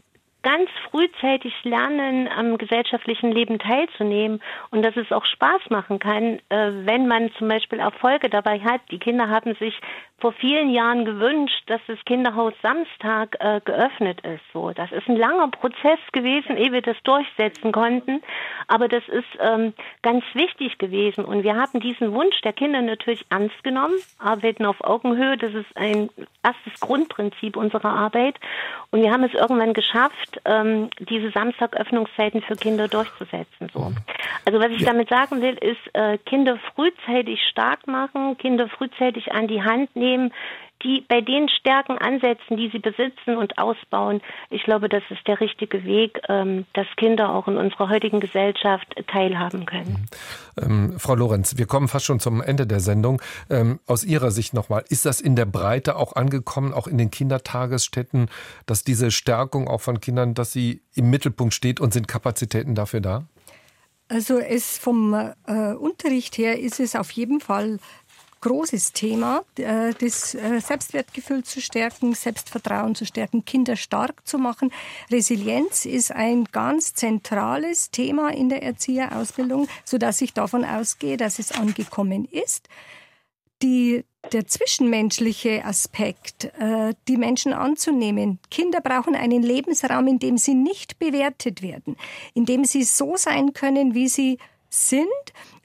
E: ganz frühzeitig lernen, am gesellschaftlichen Leben teilzunehmen und dass es auch Spaß machen kann, äh, wenn man zum Beispiel Erfolge dabei hat. Die Kinder haben sich vor vielen Jahren gewünscht, dass das Kinderhaus Samstag äh, geöffnet ist. So, das ist ein langer Prozess gewesen, ehe wir das durchsetzen konnten. Aber das ist ähm, ganz wichtig gewesen. Und wir haben diesen Wunsch der Kinder natürlich ernst genommen, arbeiten auf Augenhöhe. Das ist ein erstes Grundprinzip unserer Arbeit. Und wir haben es irgendwann geschafft, ähm, diese Samstagöffnungszeiten für Kinder durchzusetzen. So. Also was ich ja. damit sagen will, ist, äh, Kinder frühzeitig stark machen, Kinder frühzeitig an die Hand nehmen, die bei den Stärken ansetzen, die sie besitzen und ausbauen. Ich glaube, das ist der richtige Weg, ähm, dass Kinder auch in unserer heutigen Gesellschaft teilhaben können.
B: Ähm, Frau Lorenz, wir kommen fast schon zum Ende der Sendung. Ähm, aus Ihrer Sicht nochmal, ist das in der Breite auch angekommen, auch in den Kindertagesstätten, dass diese Stärkung auch von Kindern, dass sie im Mittelpunkt steht und sind Kapazitäten dafür da?
D: Also es vom äh, Unterricht her ist es auf jeden Fall großes Thema, äh, das äh, Selbstwertgefühl zu stärken, Selbstvertrauen zu stärken, Kinder stark zu machen. Resilienz ist ein ganz zentrales Thema in der Erzieherausbildung, so dass ich davon ausgehe, dass es angekommen ist. Die, der zwischenmenschliche Aspekt, äh, die Menschen anzunehmen. Kinder brauchen einen Lebensraum, in dem sie nicht bewertet werden, in dem sie so sein können, wie sie sind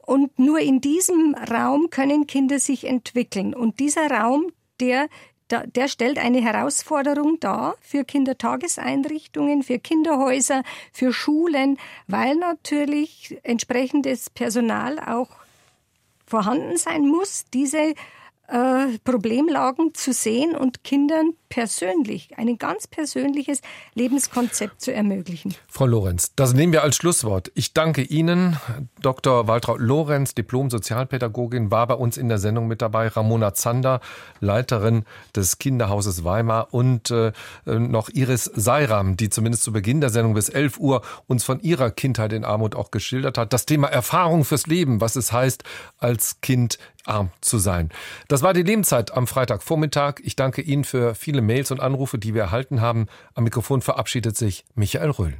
D: und nur in diesem Raum können Kinder sich entwickeln. Und dieser Raum, der der stellt eine Herausforderung dar für Kindertageseinrichtungen, für Kinderhäuser, für Schulen, weil natürlich entsprechendes Personal auch vorhanden sein muss, diese äh, Problemlagen zu sehen und Kindern persönlich, ein ganz persönliches Lebenskonzept zu ermöglichen.
B: Frau Lorenz, das nehmen wir als Schlusswort. Ich danke Ihnen. Dr. Waltraud Lorenz, Diplom-Sozialpädagogin, war bei uns in der Sendung mit dabei. Ramona Zander, Leiterin des Kinderhauses Weimar und äh, noch Iris Seiram, die zumindest zu Beginn der Sendung bis 11 Uhr uns von ihrer Kindheit in Armut auch geschildert hat. Das Thema Erfahrung fürs Leben, was es heißt, als Kind arm zu sein. Das war die Lebenszeit am Freitagvormittag. Ich danke Ihnen für viele Mails und Anrufe, die wir erhalten haben. Am Mikrofon verabschiedet sich Michael Röhl.